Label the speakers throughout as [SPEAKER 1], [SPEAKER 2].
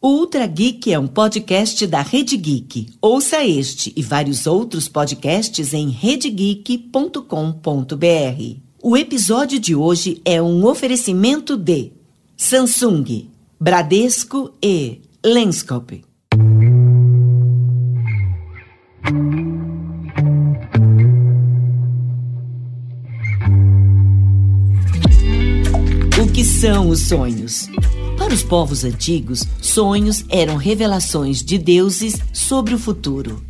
[SPEAKER 1] O Ultra Geek é um podcast da Rede Geek. Ouça este e vários outros podcasts em redegeek.com.br. O episódio de hoje é um oferecimento de Samsung, Bradesco e Lenscope. O que são os sonhos? Para os povos antigos, sonhos eram revelações de deuses sobre o futuro.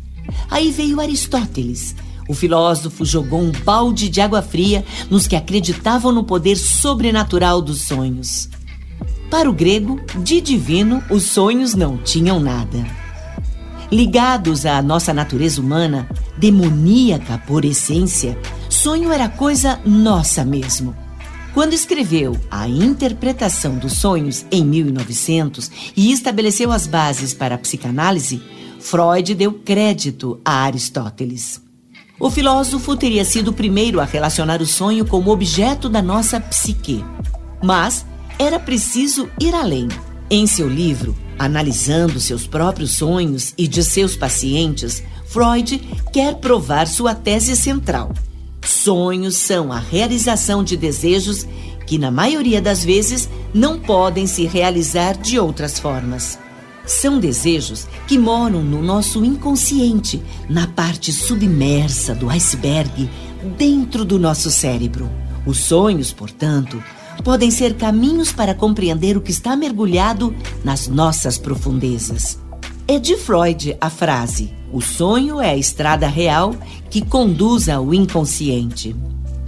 [SPEAKER 1] Aí veio Aristóteles. O filósofo jogou um balde de água fria nos que acreditavam no poder sobrenatural dos sonhos. Para o grego, de divino, os sonhos não tinham nada. Ligados à nossa natureza humana, demoníaca por essência, sonho era coisa nossa mesmo. Quando escreveu A Interpretação dos Sonhos em 1900 e estabeleceu as bases para a psicanálise, Freud deu crédito a Aristóteles. O filósofo teria sido o primeiro a relacionar o sonho como objeto da nossa psique. Mas era preciso ir além. Em seu livro, analisando seus próprios sonhos e de seus pacientes, Freud quer provar sua tese central. Sonhos são a realização de desejos que, na maioria das vezes, não podem se realizar de outras formas. São desejos que moram no nosso inconsciente, na parte submersa do iceberg, dentro do nosso cérebro. Os sonhos, portanto, podem ser caminhos para compreender o que está mergulhado nas nossas profundezas. É de Freud a frase: o sonho é a estrada real que conduz ao inconsciente.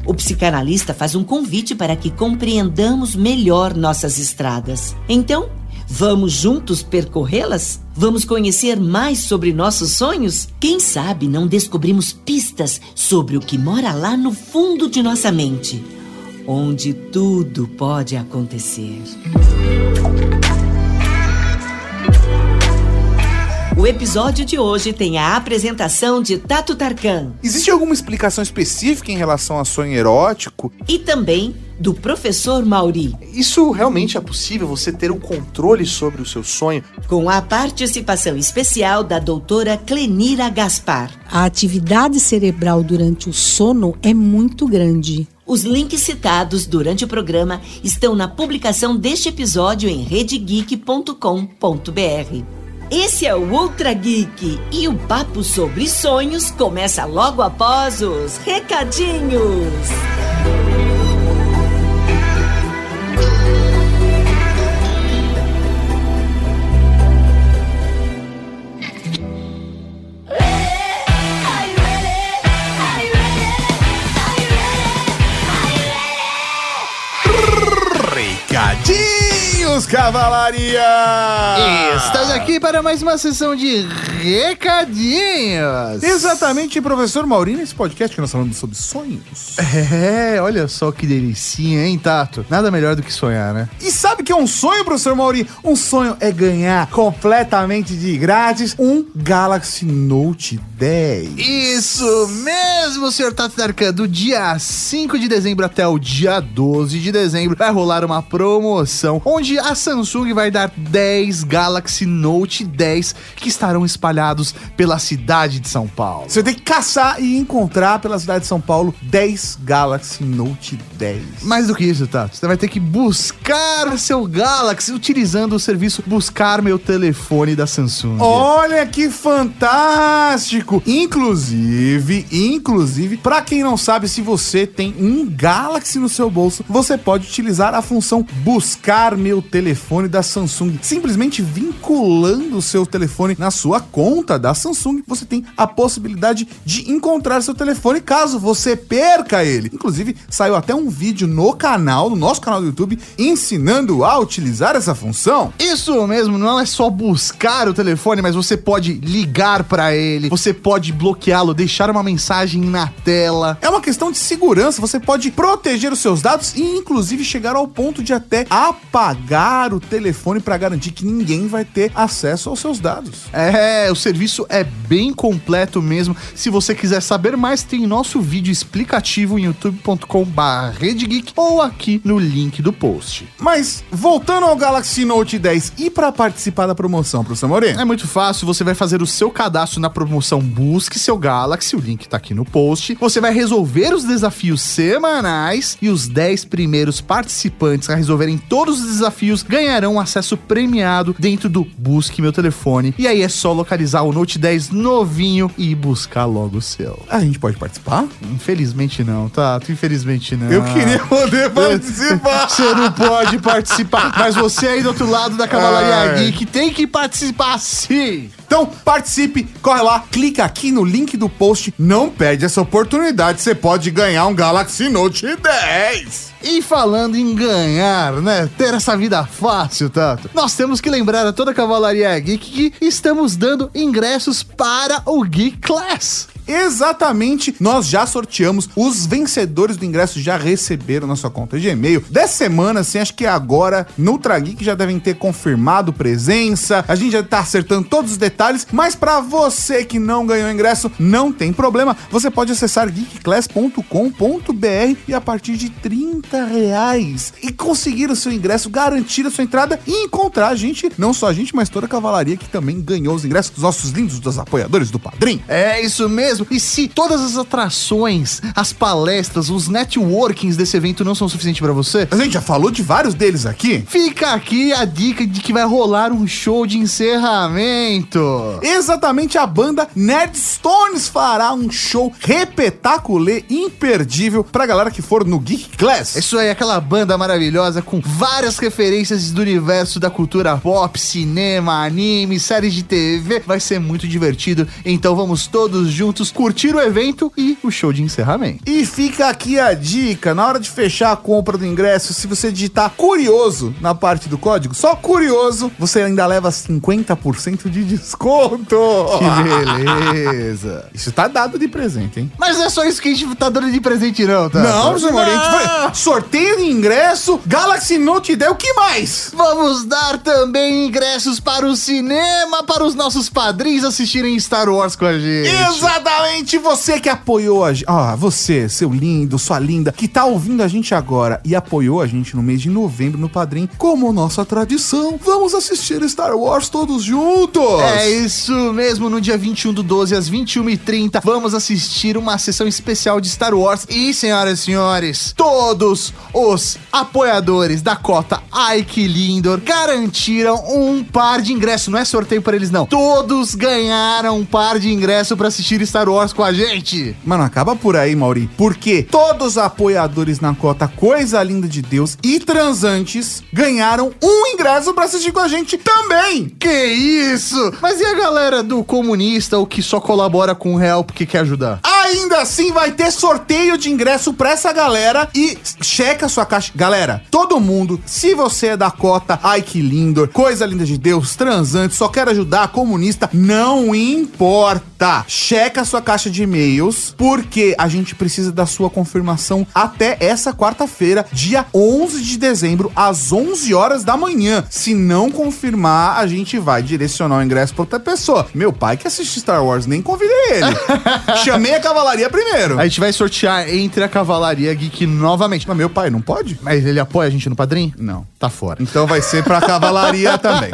[SPEAKER 1] O psicanalista faz um convite para que compreendamos melhor nossas estradas. Então, vamos juntos percorrê-las? Vamos conhecer mais sobre nossos sonhos? Quem sabe não descobrimos pistas sobre o que mora lá no fundo de nossa mente, onde tudo pode acontecer. O episódio de hoje tem a apresentação de Tato Tarkan.
[SPEAKER 2] Existe alguma explicação específica em relação a sonho erótico?
[SPEAKER 1] E também do professor Mauri.
[SPEAKER 3] Isso realmente é possível, você ter o um controle sobre o seu sonho?
[SPEAKER 1] Com a participação especial da doutora Clenira Gaspar.
[SPEAKER 4] A atividade cerebral durante o sono é muito grande.
[SPEAKER 1] Os links citados durante o programa estão na publicação deste episódio em redegeek.com.br. Esse é o Ultra Geek e o papo sobre sonhos começa logo após os recadinhos.
[SPEAKER 2] Recadinhos, cavalaria!
[SPEAKER 3] Estamos aqui para mais uma sessão de recadinhos.
[SPEAKER 2] Exatamente, professor Maurinho, nesse podcast que nós falamos sobre sonhos.
[SPEAKER 3] É, olha só que delicinha, hein, Tato? Nada melhor do que sonhar, né?
[SPEAKER 2] E sabe o que é um sonho, professor Maurinho? Um sonho é ganhar completamente de grátis um Galaxy Note 10.
[SPEAKER 3] Isso mesmo, senhor Tato Darkan. Do dia 5 de dezembro até o dia 12 de dezembro vai rolar uma promoção onde a Samsung vai dar 10 Galaxy Note 10 que estarão espalhados pela cidade de São Paulo.
[SPEAKER 2] Você tem que caçar e encontrar pela cidade de São Paulo 10 Galaxy Note 10.
[SPEAKER 3] Mais do que isso, Tato, você vai ter que buscar seu Galaxy utilizando o serviço Buscar Meu Telefone da Samsung.
[SPEAKER 2] Olha que fantástico! Inclusive, inclusive, para quem não sabe, se você tem um Galaxy no seu bolso, você pode utilizar a função Buscar Meu Telefone da Samsung. Simplesmente vinculando o seu telefone na sua conta da Samsung, você tem a possibilidade de encontrar seu telefone caso você perca ele. Inclusive, saiu até um vídeo no canal, no nosso canal do YouTube, ensinando a utilizar essa função.
[SPEAKER 3] Isso mesmo, não é só buscar o telefone, mas você pode ligar para ele, você pode bloqueá-lo, deixar uma mensagem na tela.
[SPEAKER 2] É uma questão de segurança, você pode proteger os seus dados e inclusive chegar ao ponto de até apagar bloquear o telefone para garantir que ninguém vai ter acesso aos seus dados.
[SPEAKER 3] É, o serviço é bem completo mesmo. Se você quiser saber mais, tem nosso vídeo explicativo em youtube.com/redgeek ou aqui no link do post.
[SPEAKER 2] Mas voltando ao Galaxy Note 10 e para participar da promoção, professor Moreno.
[SPEAKER 3] É muito fácil, você vai fazer o seu cadastro na promoção Busque Seu Galaxy, o link tá aqui no post. Você vai resolver os desafios semanais e os 10 primeiros participantes a resolverem todos os desafios ganharão acesso premiado dentro do Busque Meu Telefone. E aí é só localizar o Note 10 novinho e buscar logo o seu.
[SPEAKER 2] A gente pode participar?
[SPEAKER 3] Infelizmente não, Tato, infelizmente não.
[SPEAKER 2] Eu queria poder participar.
[SPEAKER 3] Você não pode participar, mas você aí do outro lado da Cavalaria. Geek tem que participar sim.
[SPEAKER 2] Então participe, corre lá, clica aqui no link do post, não perde essa oportunidade, você pode ganhar um Galaxy Note 10.
[SPEAKER 3] E falando em ganhar, né? Ter essa vida fácil, Tato. Nós temos que lembrar a toda a Cavalaria Geek que estamos dando ingressos para o Geek Class.
[SPEAKER 2] Exatamente, nós já sorteamos, os vencedores do ingresso já receberam na sua conta de e-mail. Dessa semana, assim, acho que agora no Geek já devem ter confirmado presença, a gente já tá acertando todos os detalhes, mas para você que não ganhou ingresso, não tem problema, você pode acessar geekclass.com.br e a partir de 30 reais e conseguir o seu ingresso, garantir a sua entrada e encontrar a gente, não só a gente, mas toda a cavalaria que também ganhou os ingressos dos nossos lindos, dos apoiadores do Padrim.
[SPEAKER 3] É isso mesmo. E se todas as atrações, as palestras, os networkings desse evento não são suficientes para você,
[SPEAKER 2] A gente já falou de vários deles aqui.
[SPEAKER 3] fica aqui a dica de que vai rolar um show de encerramento.
[SPEAKER 2] Exatamente a banda Nerdstones fará um show repetaculê imperdível pra galera que for no Geek Class.
[SPEAKER 3] Isso aí, aquela banda maravilhosa com várias referências do universo da cultura pop, cinema, anime, séries de TV. Vai ser muito divertido. Então vamos todos juntos curtir o evento e o show de encerramento.
[SPEAKER 2] E fica aqui a dica, na hora de fechar a compra do ingresso, se você digitar curioso na parte do código, só curioso, você ainda leva 50% de desconto.
[SPEAKER 3] Que beleza.
[SPEAKER 2] Isso tá dado de presente, hein?
[SPEAKER 3] Mas não é só isso que a gente tá dando de presente, não, tá?
[SPEAKER 2] Não, gente vai- sorteio de ingresso, Galaxy Note 10, o que mais?
[SPEAKER 3] Vamos dar também ingressos para o cinema, para os nossos padrinhos assistirem Star Wars com a gente.
[SPEAKER 2] Exatamente, você que apoiou a gente. Ah, você, seu lindo, sua linda, que tá ouvindo a gente agora e apoiou a gente no mês de novembro no Padrim, como nossa tradição, vamos assistir Star Wars todos juntos.
[SPEAKER 3] É isso mesmo, no dia 21 do 12 às 21h30, vamos assistir uma sessão especial de Star Wars. E, senhoras e senhores, todos os apoiadores da cota Ike Lindor garantiram um par de ingressos. Não é sorteio para eles, não. Todos ganharam um par de ingresso para assistir Star Wars com a gente.
[SPEAKER 2] Mano, acaba por aí, Mauri. Porque todos os apoiadores na cota Coisa Linda de Deus e transantes ganharam um ingresso pra assistir com a gente também.
[SPEAKER 3] Que isso? Mas e a galera do comunista, o que só colabora com o real porque quer ajudar?
[SPEAKER 2] Ainda assim vai ter sorteio de ingresso pra essa galera e checa sua caixa. Galera, todo mundo, se você é da cota, ai que lindo, coisa linda de Deus, transante, só quer ajudar, comunista, não importa. Checa sua caixa de e-mails, porque a gente precisa da sua confirmação até essa quarta-feira, dia 11 de dezembro, às 11 horas da manhã. Se não confirmar, a gente vai direcionar o ingresso pra outra pessoa. Meu pai que assiste Star Wars, nem convidei ele. Chamei a cavalaria primeiro.
[SPEAKER 3] A gente vai sortear entre a Cavalaria Geek novamente.
[SPEAKER 2] Mas meu pai não pode?
[SPEAKER 3] Mas ele apoia a gente no padrinho?
[SPEAKER 2] Não.
[SPEAKER 3] Tá fora.
[SPEAKER 2] Então vai ser pra cavalaria também.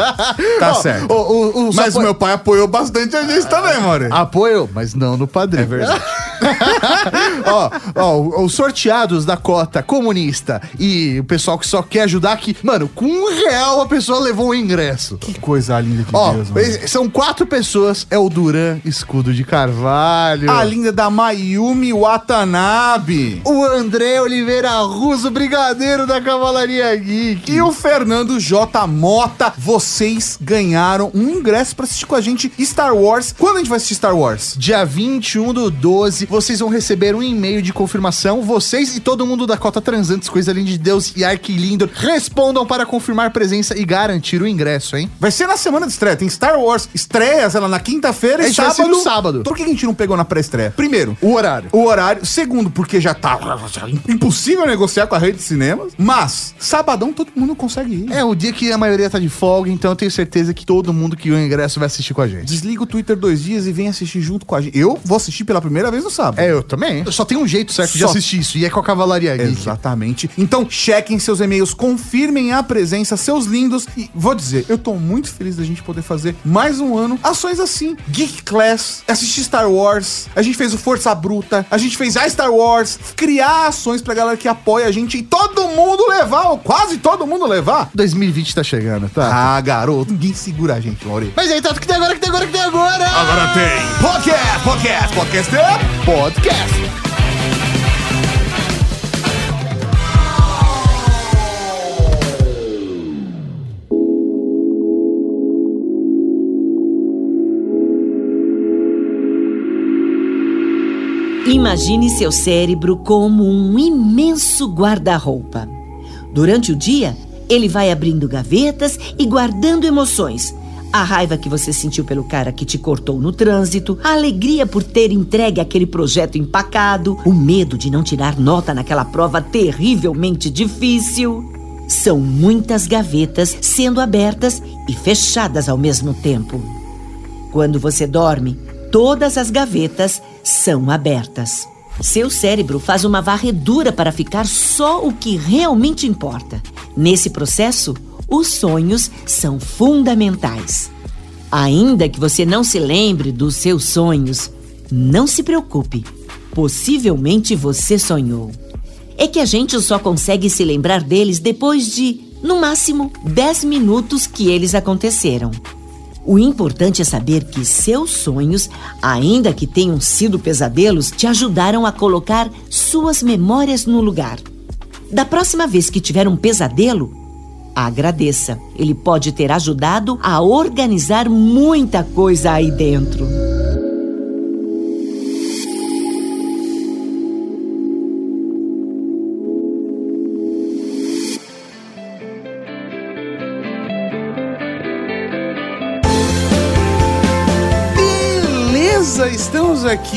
[SPEAKER 2] Tá certo.
[SPEAKER 3] O, o,
[SPEAKER 2] Mas meu pai apoiou bastante a gente também, More.
[SPEAKER 3] Apoio, mas não no padrinho.
[SPEAKER 2] É verdade.
[SPEAKER 3] ó, ó, os sorteados da cota comunista e o pessoal que só quer ajudar aqui. Mano, com um real a pessoa levou o ingresso.
[SPEAKER 2] Que coisa linda de
[SPEAKER 3] Ó,
[SPEAKER 2] Deus, mano.
[SPEAKER 3] são quatro pessoas. É o Duran Escudo de Carvalho.
[SPEAKER 2] A linda da Mayumi Watanabe.
[SPEAKER 3] O André Oliveira Russo, brigadeiro da Cavalaria Geek.
[SPEAKER 2] E o Fernando J. Mota, vocês ganharam um ingresso pra assistir com a gente Star Wars. Quando a gente vai assistir Star Wars?
[SPEAKER 3] Dia 21 do 12, vocês vão receber um e-mail de confirmação. Vocês e todo mundo da Cota Transantes, coisa linda de Deus e Arquilindo, respondam para confirmar presença e garantir o ingresso, hein?
[SPEAKER 2] Vai ser na semana de estreia. Tem Star Wars estreia, sei lá, na quinta-feira e sábado.
[SPEAKER 3] sábado.
[SPEAKER 2] Por que a gente não pegou na pré-estreia? Primeiro,
[SPEAKER 3] O horário.
[SPEAKER 2] o horário. Segundo, porque já tá impossível negociar com a rede de cinemas. Mas, sabadão todo mundo consegue ir.
[SPEAKER 3] É o dia que a maioria tá de folga, então eu tenho certeza que todo mundo que ganhou o ingresso vai assistir com a gente.
[SPEAKER 2] Desliga o Twitter dois dias e vem assistir junto com a gente. Eu vou assistir pela primeira vez no sábado.
[SPEAKER 3] É, eu também. Só tem um jeito certo de
[SPEAKER 2] Só.
[SPEAKER 3] assistir isso, e é com a Cavalaria Geek.
[SPEAKER 2] Exatamente. Então, chequem seus e-mails, confirmem a presença, seus lindos. E vou dizer, eu tô muito feliz da gente poder fazer mais um ano ações assim. Geek Class, assistir Star Wars, a gente fez o Força Bruta, a gente fez a Star Wars, criar ações pra galera que apoia a gente e todo mundo levar, ou quase todo mundo levar.
[SPEAKER 3] 2020 tá chegando, tá?
[SPEAKER 2] Ah, garoto, ninguém segura a gente, Mauri.
[SPEAKER 3] Mas aí, Tato, o que tem agora, que tem agora, que tem agora?
[SPEAKER 2] Agora tem podcast, podcast, podcast é
[SPEAKER 3] Podcast.
[SPEAKER 1] Imagine seu cérebro como um imenso guarda-roupa. Durante o dia, ele vai abrindo gavetas e guardando emoções. A raiva que você sentiu pelo cara que te cortou no trânsito, a alegria por ter entregue aquele projeto empacado, o medo de não tirar nota naquela prova terrivelmente difícil. São muitas gavetas sendo abertas e fechadas ao mesmo tempo. Quando você dorme, todas as gavetas são abertas. Seu cérebro faz uma varredura para ficar só o que realmente importa. Nesse processo, os sonhos são fundamentais. Ainda que você não se lembre dos seus sonhos, não se preocupe. Possivelmente você sonhou. É que a gente só consegue se lembrar deles depois de, no máximo, 10 minutos que eles aconteceram. O importante é saber que seus sonhos, ainda que tenham sido pesadelos, te ajudaram a colocar suas memórias no lugar. Da próxima vez que tiver um pesadelo, agradeça. Ele pode ter ajudado a organizar muita coisa aí dentro.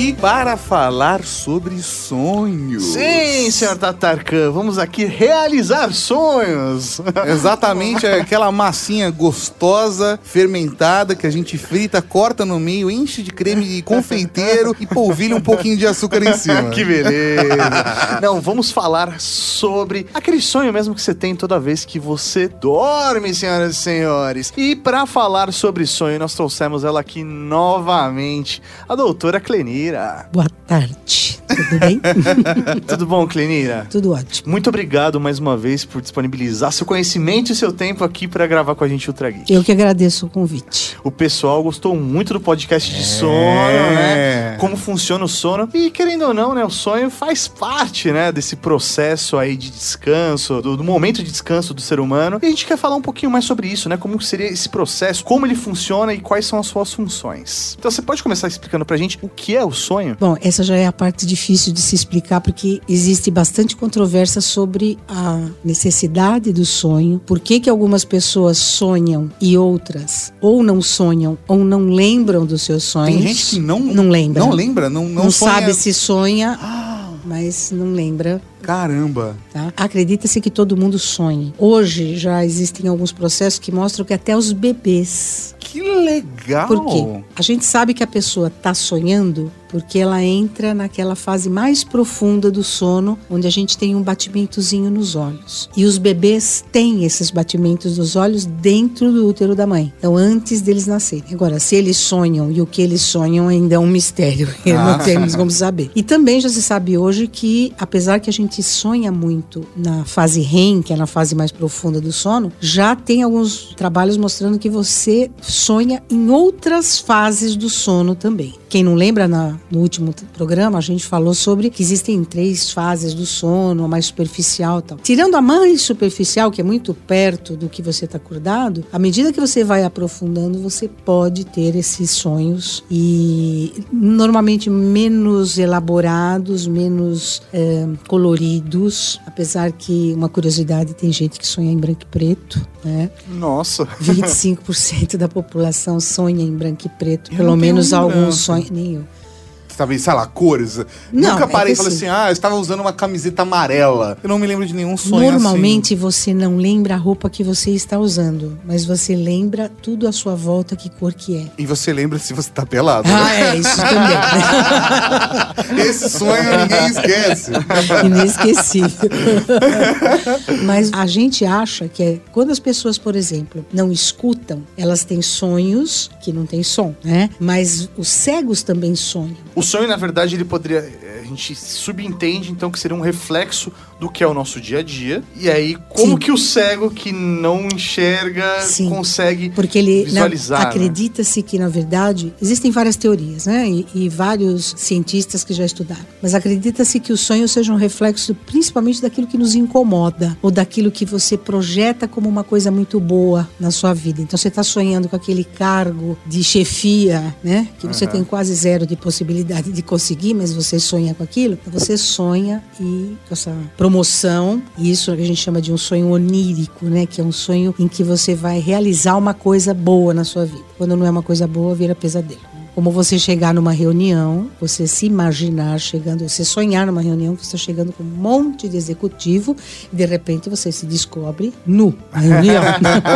[SPEAKER 2] Aqui para falar sobre sonhos.
[SPEAKER 3] Sim, senhor Tatarkan, vamos aqui realizar sonhos.
[SPEAKER 2] Exatamente, é aquela massinha gostosa, fermentada, que a gente frita, corta no meio, enche de creme de confeiteiro e polvilha um pouquinho de açúcar em cima.
[SPEAKER 3] que beleza. Não, vamos falar sobre aquele sonho mesmo que você tem toda vez que você dorme, senhoras e senhores. E para falar sobre sonho, nós trouxemos ela aqui novamente, a doutora Clenira.
[SPEAKER 4] Boa tarde. Tudo bem?
[SPEAKER 3] Tudo bom, Clenira?
[SPEAKER 4] Tudo ótimo.
[SPEAKER 3] Muito obrigado mais uma vez por disponibilizar seu conhecimento e seu tempo aqui para gravar com a gente o Ultra Geek.
[SPEAKER 4] Eu que agradeço o convite.
[SPEAKER 3] O pessoal gostou muito do podcast de sono,
[SPEAKER 2] É.
[SPEAKER 3] né? Como funciona o sono. E querendo ou não, né? O sonho faz parte, né? Desse processo aí de descanso, do, do momento de descanso do ser humano. E a gente quer falar um pouquinho mais sobre isso, né? Como seria esse processo, como ele funciona e quais são as suas funções. Então você pode começar explicando pra gente o que é o sonho?
[SPEAKER 4] Bom, essa já é a parte difícil de se explicar porque existe bastante controvérsia sobre a necessidade do sonho, por que, que algumas pessoas sonham e outras ou não sonham ou não lembram dos seus sonhos.
[SPEAKER 2] Tem gente que não,
[SPEAKER 4] não lembra.
[SPEAKER 2] Não lembra, não, não,
[SPEAKER 4] Não,
[SPEAKER 2] sonha-
[SPEAKER 4] sabe se sonha, mas não lembra.
[SPEAKER 2] Caramba.
[SPEAKER 4] Tá? Acredita-se que todo mundo sonhe. Hoje já existem alguns processos que mostram que até os bebês.
[SPEAKER 2] Que legal.
[SPEAKER 4] Por quê? A gente sabe que a pessoa está sonhando porque ela entra naquela fase mais profunda do sono, onde a gente tem um batimentozinho nos olhos. E os bebês têm esses batimentos dos olhos dentro do útero da mãe. Então, antes deles nascerem. Agora, se eles sonham e o que eles sonham ainda é um mistério.
[SPEAKER 2] Ah.
[SPEAKER 4] Não temos como saber. E também já se sabe hoje que, apesar que a gente sonha muito na fase REM, que é na fase mais profunda do sono, já tem alguns trabalhos mostrando que você sonha em outras fases do sono também. Quem não lembra, na no último programa, a gente falou sobre que existem três fases do sono, a mais superficial e tal. Tirando a mais superficial, que é muito perto do que você está acordado, à medida que você vai aprofundando, você pode ter esses sonhos e normalmente menos elaborados, menos eh, coloridos, apesar que uma curiosidade tem gente que sonha em branco e preto, né?
[SPEAKER 3] Nossa.
[SPEAKER 4] 25% da população sonha em branco e preto,
[SPEAKER 2] Eu
[SPEAKER 4] pelo menos alguns
[SPEAKER 2] lembrança.
[SPEAKER 4] sonham. Eu.
[SPEAKER 2] Talvez, sei lá, cores.
[SPEAKER 4] Não,
[SPEAKER 2] Nunca
[SPEAKER 4] é
[SPEAKER 2] parei e
[SPEAKER 4] que
[SPEAKER 2] falei
[SPEAKER 4] assim-
[SPEAKER 2] assim, ah, eu estava usando uma camiseta amarela. Eu não me lembro de nenhum sonho
[SPEAKER 4] Normalmente você não lembra a roupa que você está usando, mas você lembra tudo à sua volta que cor que é.
[SPEAKER 2] assim. E você lembra se você tá pelado. né?
[SPEAKER 4] Ah, é, isso também.
[SPEAKER 2] Esse sonho ninguém esquece.
[SPEAKER 4] Inesquecível. Mas a gente acha que é, quando as pessoas, por exemplo, não escutam, elas têm sonhos que não têm som, né? Mas os cegos também sonham.
[SPEAKER 3] O sonho, na verdade, ele poderia. eh, A gente subentende, então, que seria um reflexo do que é o nosso dia a dia. E aí, como
[SPEAKER 4] Sim.
[SPEAKER 3] que o cego que não enxerga
[SPEAKER 4] Sim.
[SPEAKER 3] consegue
[SPEAKER 4] Porque ele na-
[SPEAKER 3] visualizar? né?
[SPEAKER 4] acredita-se que, na verdade, existem várias teorias, né? E, e vários cientistas que já estudaram. Mas acredita-se que o sonho seja um reflexo principalmente daquilo que nos incomoda ou daquilo que você projeta como uma coisa muito boa na sua vida. Então você está sonhando com aquele cargo de chefia, né? Que você tem quase zero de possibilidade de conseguir, mas você sonha com aquilo. Então você sonha e com essa promoção, e isso que a gente chama de um sonho onírico, né? Que é um sonho em que você vai realizar uma coisa boa na sua vida. Quando não é uma coisa boa, vira pesadelo. Como você chegar numa reunião, você se imaginar chegando, você sonhar numa reunião que você está chegando com um monte de executivo e de repente você se descobre nu na reunião.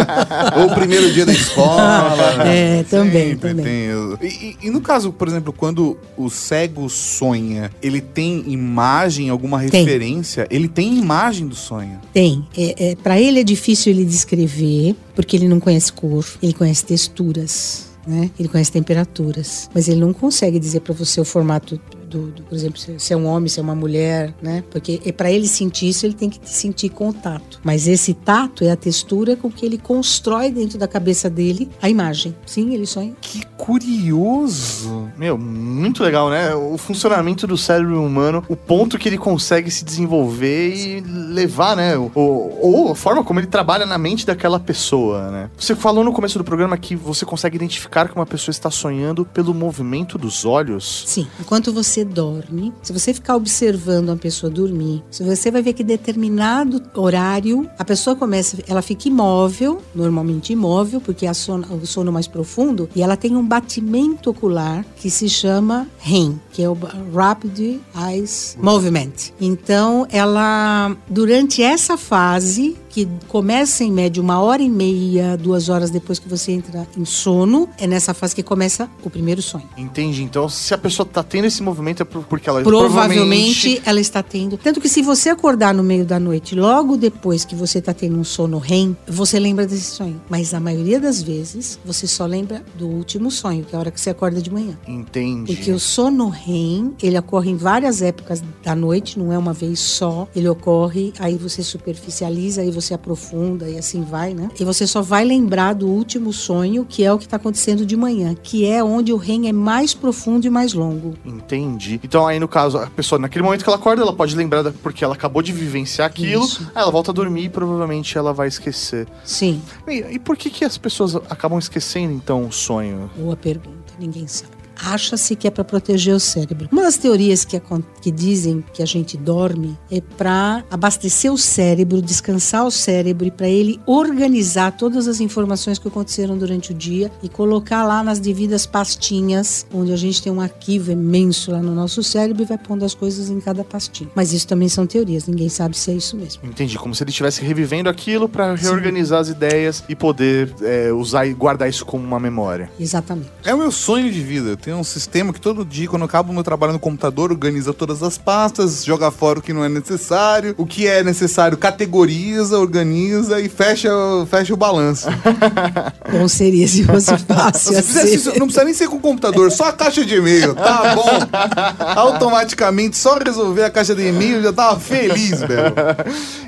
[SPEAKER 2] Ou o primeiro dia da escola.
[SPEAKER 4] É, também,
[SPEAKER 2] Sempre
[SPEAKER 4] também.
[SPEAKER 2] tem. E, e- e no caso, por exemplo, quando o cego sonha, ele tem imagem, alguma
[SPEAKER 4] Tem.
[SPEAKER 2] referência? Ele tem imagem do sonho.
[SPEAKER 4] Tem. É, é, para ele é difícil ele descrever, porque ele não conhece cor, ele conhece texturas. Né? Ele conhece temperaturas, mas ele não consegue dizer para você o formato do, do- por exemplo, se, se é um homem, se é uma mulher, né? Porque para ele sentir isso, ele tem que sentir contato. Mas esse tato é a textura com que ele constrói dentro da cabeça dele a imagem. Sim, ele sonha.
[SPEAKER 2] Que curioso.
[SPEAKER 3] Meu, muito legal, né? O funcionamento do cérebro humano, o ponto que ele consegue se desenvolver e levar, né? O- ou a forma como ele trabalha na mente daquela pessoa, né? Você falou no começo do programa que você consegue identificar que uma pessoa está sonhando pelo movimento dos olhos.
[SPEAKER 4] Sim, enquanto você dorme, se você ficar observando uma pessoa dormir, você vai ver que determinado horário a pessoa começa, ela fica imóvel, normalmente imóvel, porque é o sono mais profundo, e ela tem um batimento ocular que se chama REM, que é o Rapid Eyes Movement. Então, ela durante essa fase que começa em média uma hora e meia, duas horas depois que você entra em sono, é nessa fase que começa o primeiro sonho.
[SPEAKER 3] Entendi. Então, se a pessoa tá tendo esse movimento é por- porque ela
[SPEAKER 4] Provavelmente ela está tendo. Tanto que se você acordar no meio da noite, logo depois que você está tendo um sono REM, você lembra desse sonho. Mas a maioria das vezes, você só lembra do último sonho, que é a hora que você acorda de manhã.
[SPEAKER 3] Entendi.
[SPEAKER 4] Porque o sono REM, ele ocorre em várias épocas da noite, não é uma vez só. Ele ocorre, aí você superficializa, aí você aprofunda e assim vai, né? E você só vai lembrar do último sonho, que é o que está acontecendo de manhã, que é onde o REM é mais profundo e mais longo.
[SPEAKER 3] Entendi. Então aí no caso, a pessoa, naquele momento que ela acorda, ela pode lembrar da- porque ela acabou de vivenciar aquilo,
[SPEAKER 4] Isso.
[SPEAKER 3] aí ela volta a dormir e provavelmente ela vai esquecer.
[SPEAKER 4] Sim.
[SPEAKER 3] E, e por que que as pessoas acabam esquecendo então o sonho?
[SPEAKER 4] Boa pergunta, ninguém sabe. Acha-se que é para proteger o cérebro. Uma das teorias que, acon- que dizem que a gente dorme é para abastecer o cérebro, descansar o cérebro e para ele organizar todas as informações que aconteceram durante o dia e colocar lá nas devidas pastinhas, onde a gente tem um arquivo imenso lá no nosso cérebro e vai pondo as coisas em cada pastinha. Mas isso também são teorias, ninguém sabe se é isso mesmo.
[SPEAKER 3] Entendi, como se ele estivesse revivendo aquilo pra reorganizar as ideias e poder é, usar e guardar isso como uma memória.
[SPEAKER 4] Exatamente.
[SPEAKER 2] É o meu sonho de vida. Eu tenho um sistema que todo dia, quando eu acabo o meu trabalho no computador, organiza todas as pastas, joga fora o que não é necessário, o que é necessário categoriza, organiza e fecha, fecha o balanço.
[SPEAKER 4] Bom seria se fosse fácil
[SPEAKER 2] Se fizesse
[SPEAKER 4] assim.
[SPEAKER 2] isso, não precisa nem ser com o computador, só a caixa de e-mail, tá bom? Automaticamente, só resolver a caixa de e-mail já tava feliz, velho.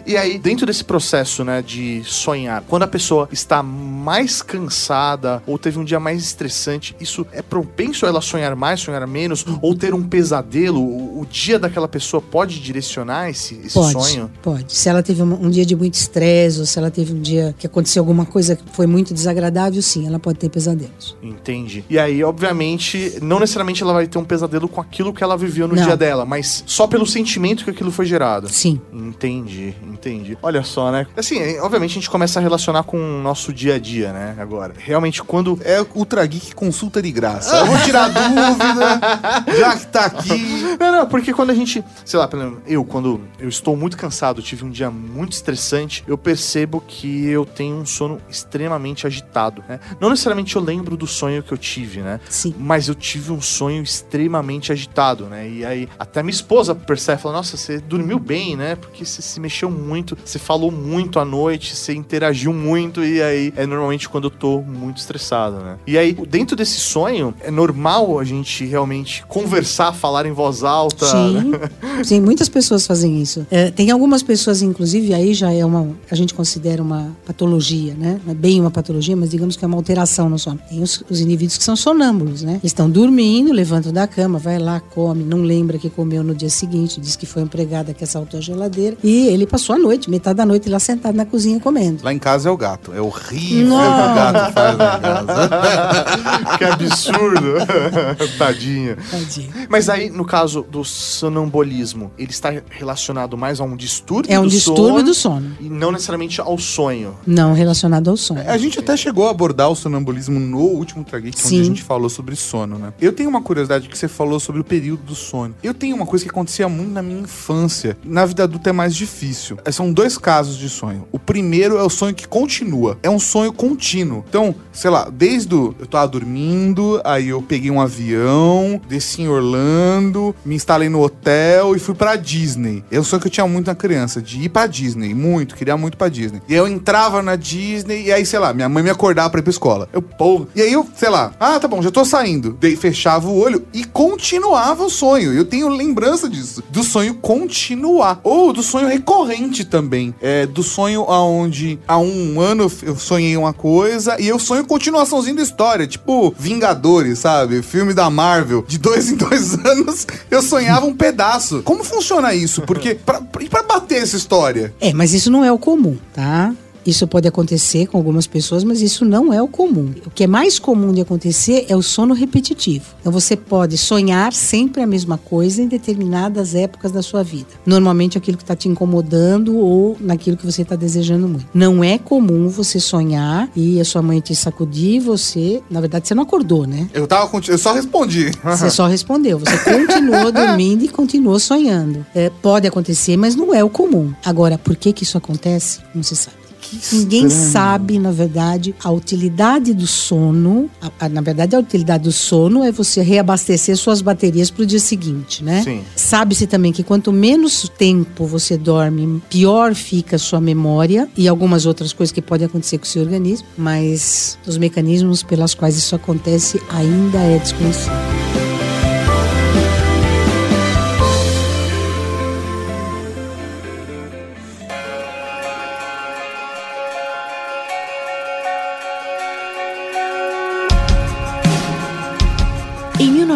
[SPEAKER 3] E aí, dentro desse processo, né, de sonhar, quando a pessoa está mais cansada ou teve um dia mais estressante, isso é propenso isso ela sonhar mais, sonhar menos, ou ter um pesadelo? O, o dia daquela pessoa pode direcionar esse, esse
[SPEAKER 4] Pode,
[SPEAKER 3] sonho?
[SPEAKER 4] pode. Se ela teve um, um dia de muito estresse, ou se ela teve um dia que aconteceu alguma coisa que foi muito desagradável, sim, ela pode ter pesadelos.
[SPEAKER 3] Entendi. E aí, obviamente, não necessariamente ela vai ter um pesadelo com aquilo que ela viveu no
[SPEAKER 4] Não.
[SPEAKER 3] dia dela, mas só pelo sentimento que aquilo foi gerado.
[SPEAKER 4] Sim.
[SPEAKER 3] Entendi, entendi. Olha só, né? Assim, é, obviamente a gente começa a relacionar com o nosso dia a dia, né? Agora, realmente quando
[SPEAKER 2] É o Ultra Geek consulta de graça. Eu vou tirar dúvida, já que tá aqui.
[SPEAKER 3] Não, não, porque quando a gente, sei lá, eu, quando eu estou muito cansado, tive um dia muito estressante, eu percebo que eu tenho um sono extremamente agitado, né? Não necessariamente eu lembro do sonho que eu tive, né?
[SPEAKER 4] Sim.
[SPEAKER 3] Mas eu tive um sonho extremamente agitado, né? E aí, até minha esposa percebe, fala, nossa, você dormiu bem, né? Porque você se mexeu muito, você falou muito à noite, você interagiu muito, e aí é normalmente quando eu tô muito estressado, né? E aí, dentro desse sonho, é normal a gente realmente conversar, falar em voz alta, né?
[SPEAKER 4] Sim, sim, muitas pessoas fazem isso. É, tem algumas pessoas, inclusive, aí já é uma. A gente considera uma patologia, né? Não é bem uma patologia, mas digamos que é uma alteração no sono. Tem os, os indivíduos que são sonâmbulos, né? Estão dormindo, levantam da cama, vai lá, come, não lembra que comeu no dia seguinte, diz que foi um empregada que assaltou a geladeira. E ele passou a noite, metade da noite, lá sentado na cozinha comendo.
[SPEAKER 2] Lá em casa é o gato. É horrível
[SPEAKER 4] Não.
[SPEAKER 2] o que o gato faz lá em casa.
[SPEAKER 3] que absurdo. Tadinha.
[SPEAKER 4] Tadinho.
[SPEAKER 3] Mas aí, no caso do sonambulismo, ele está relacionado mais a um distúrbio
[SPEAKER 4] É um
[SPEAKER 3] do
[SPEAKER 4] distúrbio
[SPEAKER 3] sono
[SPEAKER 4] do sono,
[SPEAKER 3] e não necessariamente ao sonho.
[SPEAKER 4] não relacionado ao sono.
[SPEAKER 2] A gente até chegou a abordar o sonambulismo no último Trageek, onde
[SPEAKER 4] Sim.
[SPEAKER 2] a gente falou sobre sono, né? Eu tenho uma curiosidade que você falou sobre o período do sono. Eu tenho uma coisa que acontecia muito na minha infância. Na vida adulta é mais difícil. É, São dois casos de sonho. O primeiro é o sonho que continua. É um sonho contínuo. Então, sei lá, desde o... Eu tava dormindo, aí eu peguei um avião, desci em Orlando, me instalei no hotel e fui pra Disney. É um sonho que eu tinha muito na criança, de ir pra Disney. Muito, queria muito pra Disney. E eu entrava na Disney e aí, sei lá, minha mãe me acordava pra ir pra escola. Eu, porra. E aí eu, sei lá, ah, tá bom, já tô saindo. Daí fechava o olho e continuava o sonho. Eu tenho lembrança disso. Do sonho continuar. Ou do sonho recorrente também. É, do sonho aonde há um ano eu sonhei uma coisa e eu sonho continuaçãozinho da história. Tipo, Vingadores, sabe? Filme da Marvel. De dois em dois anos eu sonhava um pedaço. Como funciona isso? Porque, pra, e pra bater essa história?
[SPEAKER 4] É, mas isso não é o comum, tá? Isso pode acontecer com algumas pessoas, mas isso não é o comum. O que é mais comum de acontecer é o sono repetitivo. Então você pode sonhar sempre a mesma coisa em determinadas épocas da sua vida. Normalmente aquilo que está te incomodando ou naquilo que você está desejando muito. Não é comum você sonhar e a sua mãe te sacudir e você, na verdade, você não acordou, né?
[SPEAKER 2] Eu tava eu só respondi.
[SPEAKER 4] Você só respondeu. Você continuou dormindo e continuou sonhando. É, pode acontecer, mas não é o comum. Agora, por que que isso acontece? Não se sabe. Ninguém sabe, na verdade, a utilidade do sono. A- a- na verdade, a utilidade do sono é você reabastecer suas baterias para o dia seguinte, né?
[SPEAKER 3] Sim.
[SPEAKER 4] Sabe-se também que quanto menos tempo você dorme, pior fica a sua memória e algumas outras coisas que podem acontecer com o seu organismo, mas os mecanismos pelas quais isso acontece ainda é desconhecido.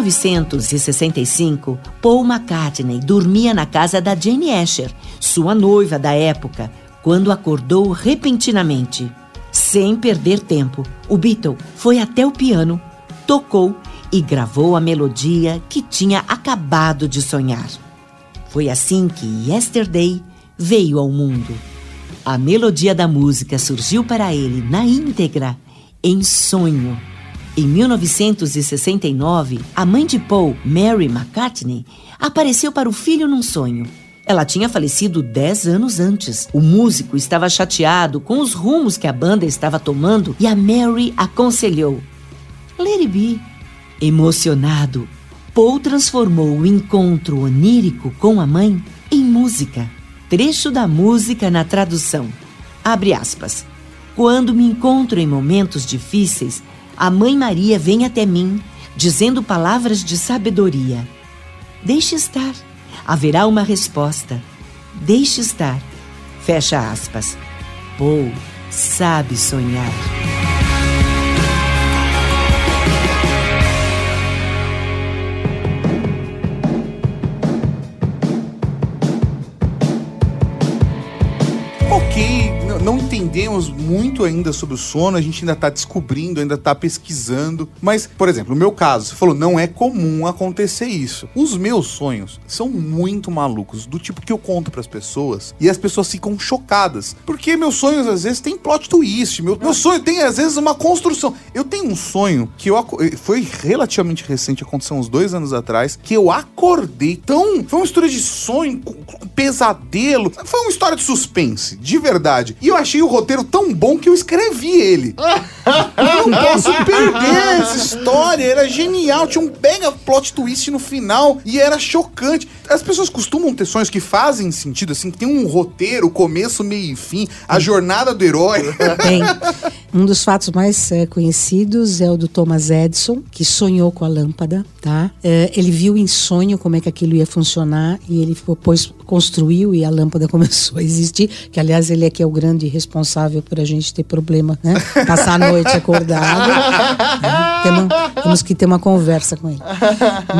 [SPEAKER 1] 1965, Paul McCartney dormia na casa da Jane Asher, sua noiva da época, quando acordou repentinamente. Sem perder tempo, o Beatle foi até o piano, tocou e gravou a melodia que tinha acabado de sonhar. Foi assim que Yesterday veio ao mundo. A melodia da música surgiu para ele na íntegra, em sonho. Em 1969, a mãe de Paul, Mary McCartney, apareceu para o filho num sonho. Ela tinha falecido dez anos antes. O músico estava chateado com os rumos que a banda estava tomando e a Mary aconselhou: Let it be. Emocionado, Paul transformou o encontro onírico com a mãe em música. Trecho da música na tradução. Abre aspas. Quando me encontro em momentos difíceis, a Mãe Maria vem até mim, dizendo palavras de sabedoria. Deixe estar, haverá uma resposta. Deixe estar. Fecha aspas. Paul sabe sonhar.
[SPEAKER 2] Pouquinho entendemos muito ainda sobre o sono, a gente ainda tá descobrindo, ainda tá pesquisando. Mas, por exemplo, no meu caso, você falou, não é comum acontecer isso. Os meus sonhos são muito malucos, do tipo que eu conto pras pessoas e as pessoas ficam chocadas. Porque meus sonhos às vezes tem plot twist. Meu, meu sonho tem às vezes uma construção. Eu tenho um sonho que eu foi relativamente recente, aconteceu uns dois anos atrás, que eu acordei tão. Foi uma história de sonho, com- com pesadelo. Foi uma história de suspense, de verdade. E eu achei o roteiro tão bom que eu escrevi ele. Eu não posso perder essa história. Era genial. Tinha um mega plot twist no final e era chocante. As pessoas costumam ter sonhos que fazem sentido, assim, que tem um roteiro, começo, meio e fim, a jornada do herói.
[SPEAKER 4] Tem. Um dos fatos mais eh, conhecidos é o do Thomas Edison, que sonhou com a lâmpada, tá? Eh, ele viu em sonho como é que aquilo ia funcionar e ele depois construiu e a lâmpada começou a existir. Que aliás ele é que é o grande responsável por a gente ter problema, né? Passar a noite acordado. Temos, temos que ter uma conversa com ele.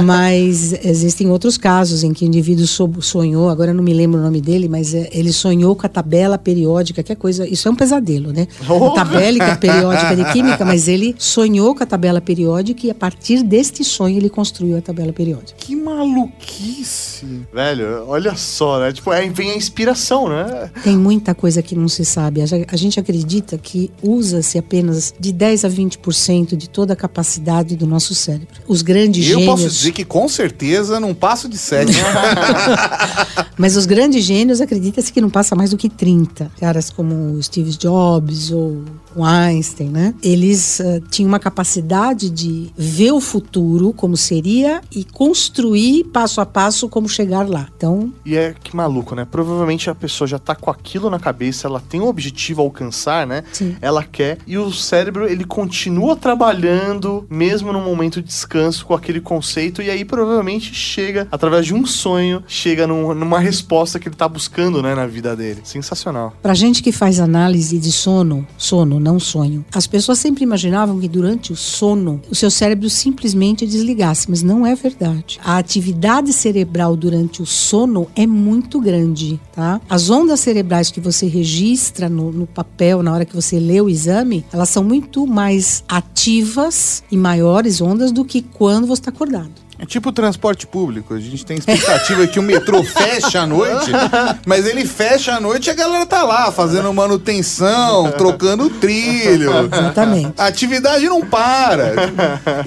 [SPEAKER 4] Mas existem outros casos em que o indivíduo sonhou, agora eu não me lembro o nome dele, mas eh, ele sonhou com a tabela periódica, que é coisa. Isso é um pesadelo, né? A tabela periódica de química, mas ele sonhou com a tabela periódica e a partir deste sonho ele construiu a tabela periódica.
[SPEAKER 2] Que maluquice.
[SPEAKER 5] Velho, olha só, né? Tipo, aí vem a inspiração, né?
[SPEAKER 4] Tem muita coisa que não se sabe. A ge- a gente acredita que usa-se apenas de 10 a 20% de toda a capacidade do nosso cérebro. Os grandes
[SPEAKER 2] Eu
[SPEAKER 4] gênios.
[SPEAKER 2] posso dizer que com certeza não passo de sete.
[SPEAKER 4] Mas os grandes gênios acredita-se que não passa mais do que 30. Caras como o Steve Jobs ou o Einstein, né? Eles ah, tinham uma capacidade de ver o futuro como seria e construir passo a passo como chegar lá. Então,
[SPEAKER 5] E é que maluco, né? Provavelmente a pessoa já tá com aquilo na cabeça, ela tem um objetivo a alcançar, né?
[SPEAKER 4] Sim.
[SPEAKER 5] Ela quer. E o cérebro, ele continua trabalhando, mesmo no momento de descanso, com aquele conceito. E aí, provavelmente, chega, através de um sonho, chega num- numa resposta que ele tá buscando, né, na vida dele. Sensacional.
[SPEAKER 4] Pra gente que faz análise de sono, sono, não sonho, as pessoas sempre imaginavam que durante o sono o seu cérebro simplesmente desligasse, mas não é verdade. A atividade cerebral durante o sono é muito grande, tá? As ondas cerebrais que você registra no, no papel na hora que você lê o exame, elas são muito mais ativas e maiores ondas do que quando você está acordado.
[SPEAKER 2] É tipo o transporte público. A gente tem expectativa que o metrô feche à noite, mas ele fecha à noite e a galera tá lá fazendo manutenção, trocando trilho.
[SPEAKER 4] Exatamente.
[SPEAKER 2] A atividade não para.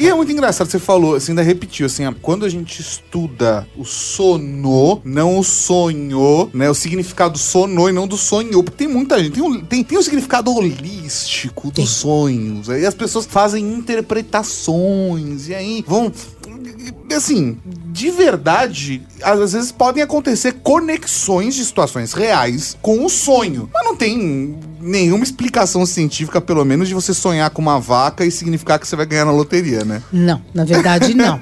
[SPEAKER 2] E é muito engraçado, você falou, assim, ainda repetiu, assim, quando a gente estuda o sono, não o sonho, né? O significado sono e não do sonhou. Porque tem muita gente, tem um, tem, tem um significado holístico dos sonhos. Aí as pessoas fazem interpretações, e aí vão. Assim, de verdade, às vezes podem acontecer conexões de situações reais com o sonho. Mas não tem nenhuma explicação científica, pelo menos, de você sonhar com uma vaca e significar que você vai ganhar na loteria, né?
[SPEAKER 4] Não, na verdade não.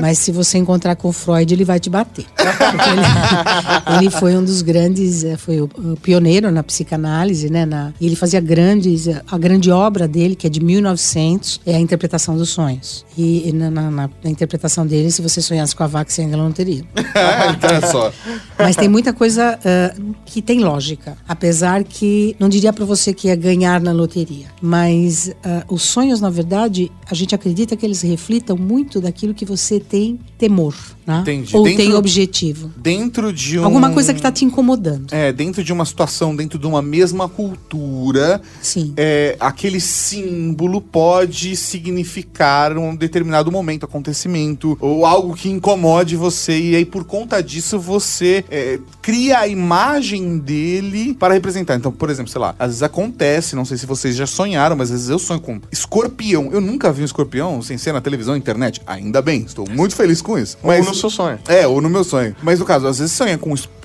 [SPEAKER 4] Mas se você encontrar com o Freud, ele vai te bater. Ele, ele foi um dos grandes, eh, foi o, pioneiro na psicanálise, né? Na, e ele fazia grandes, eh, a grande obra dele, que é de 1900, é a interpretação dos sonhos. E, na, na- na- na interpretação dele, se você sonhasse com a vaca, você ia ganhar na loteria.
[SPEAKER 2] então é só.
[SPEAKER 4] Mas tem muita coisa ah, que tem lógica. Apesar que não diria pra você que ia ganhar na loteria. Mas ah, os sonhos, na verdade, a gente acredita que eles reflitam muito daquilo que você tem temor. Né?
[SPEAKER 2] Entendi.
[SPEAKER 4] Ou
[SPEAKER 2] Dentro-
[SPEAKER 4] tem objetivo.
[SPEAKER 2] Dentro de um.
[SPEAKER 4] Alguma coisa que tá te incomodando.
[SPEAKER 2] É, dentro de uma situação, dentro de uma mesma cultura,
[SPEAKER 4] Sim.
[SPEAKER 2] é, aquele símbolo pode significar um determinado momento, acontecimento, ou algo que incomode você, e aí por conta disso você é, cria a imagem dele para representar. Então, por exemplo, sei lá, às vezes acontece, não sei se vocês já sonharam, mas às vezes eu sonho com escorpião. Eu nunca vi um escorpião sem ser na televisão internet. Ainda bem, estou muito feliz com isso.
[SPEAKER 5] Ou no seu sonho.
[SPEAKER 2] É, ou no meu sonho. Mas no caso, às vezes sonha com escorpião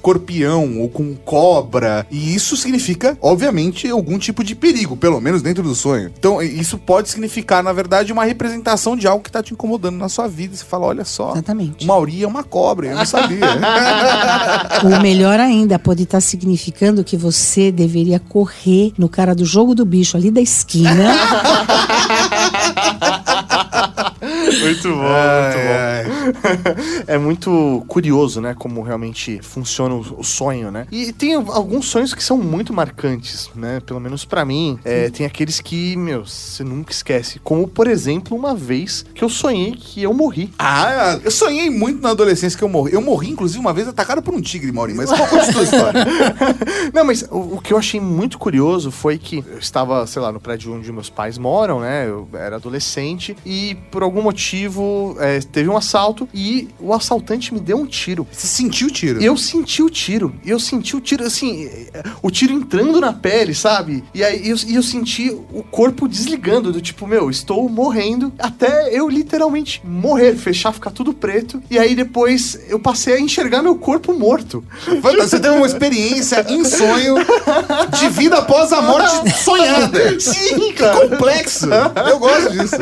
[SPEAKER 2] ou com cobra. E isso significa, obviamente, algum tipo de perigo, pelo menos dentro do sonho. Então, isso pode significar, na verdade, uma representação de algo que tá te incomodando na sua vida. Você fala, olha só.
[SPEAKER 4] Exatamente.
[SPEAKER 2] O Mauri é uma cobra, eu não sabia.
[SPEAKER 4] Ou melhor ainda, pode estar significando que você deveria correr no cara do jogo do bicho ali da esquina.
[SPEAKER 3] Muito bom,
[SPEAKER 2] Ai,
[SPEAKER 3] muito bom. é muito curioso, né? Como realmente funciona o, sonho, né? E tem alguns sonhos que são muito marcantes, né? Pelo menos pra mim. É, tem aqueles que, meu, você nunca esquece. Como, por exemplo, uma vez que eu sonhei que eu morri.
[SPEAKER 2] Ah, eu sonhei muito na adolescência que eu morri. Eu morri, inclusive, uma vez atacado por um tigre, Maurinho. Mas qual foi a sua história?
[SPEAKER 3] Não, mas o, o que eu achei muito curioso foi que eu estava, sei lá, no prédio onde meus pais moram, né? Eu era adolescente e por algum motivo é, teve um assalto e o assaltante me deu um tiro.
[SPEAKER 2] Você sentiu o tiro?
[SPEAKER 3] Eu senti o tiro. Eu senti o tiro, assim, o tiro entrando na pele, sabe? E aí eu, eu senti o corpo desligando, do tipo, meu, estou morrendo, até eu literalmente morrer, fechar, ficar tudo preto. E aí depois eu passei a enxergar meu corpo morto.
[SPEAKER 2] Você teve uma experiência em sonho de vida após a morte sonhada.
[SPEAKER 3] Sim,
[SPEAKER 2] Que
[SPEAKER 3] cara.
[SPEAKER 2] complexo. Eu gosto disso.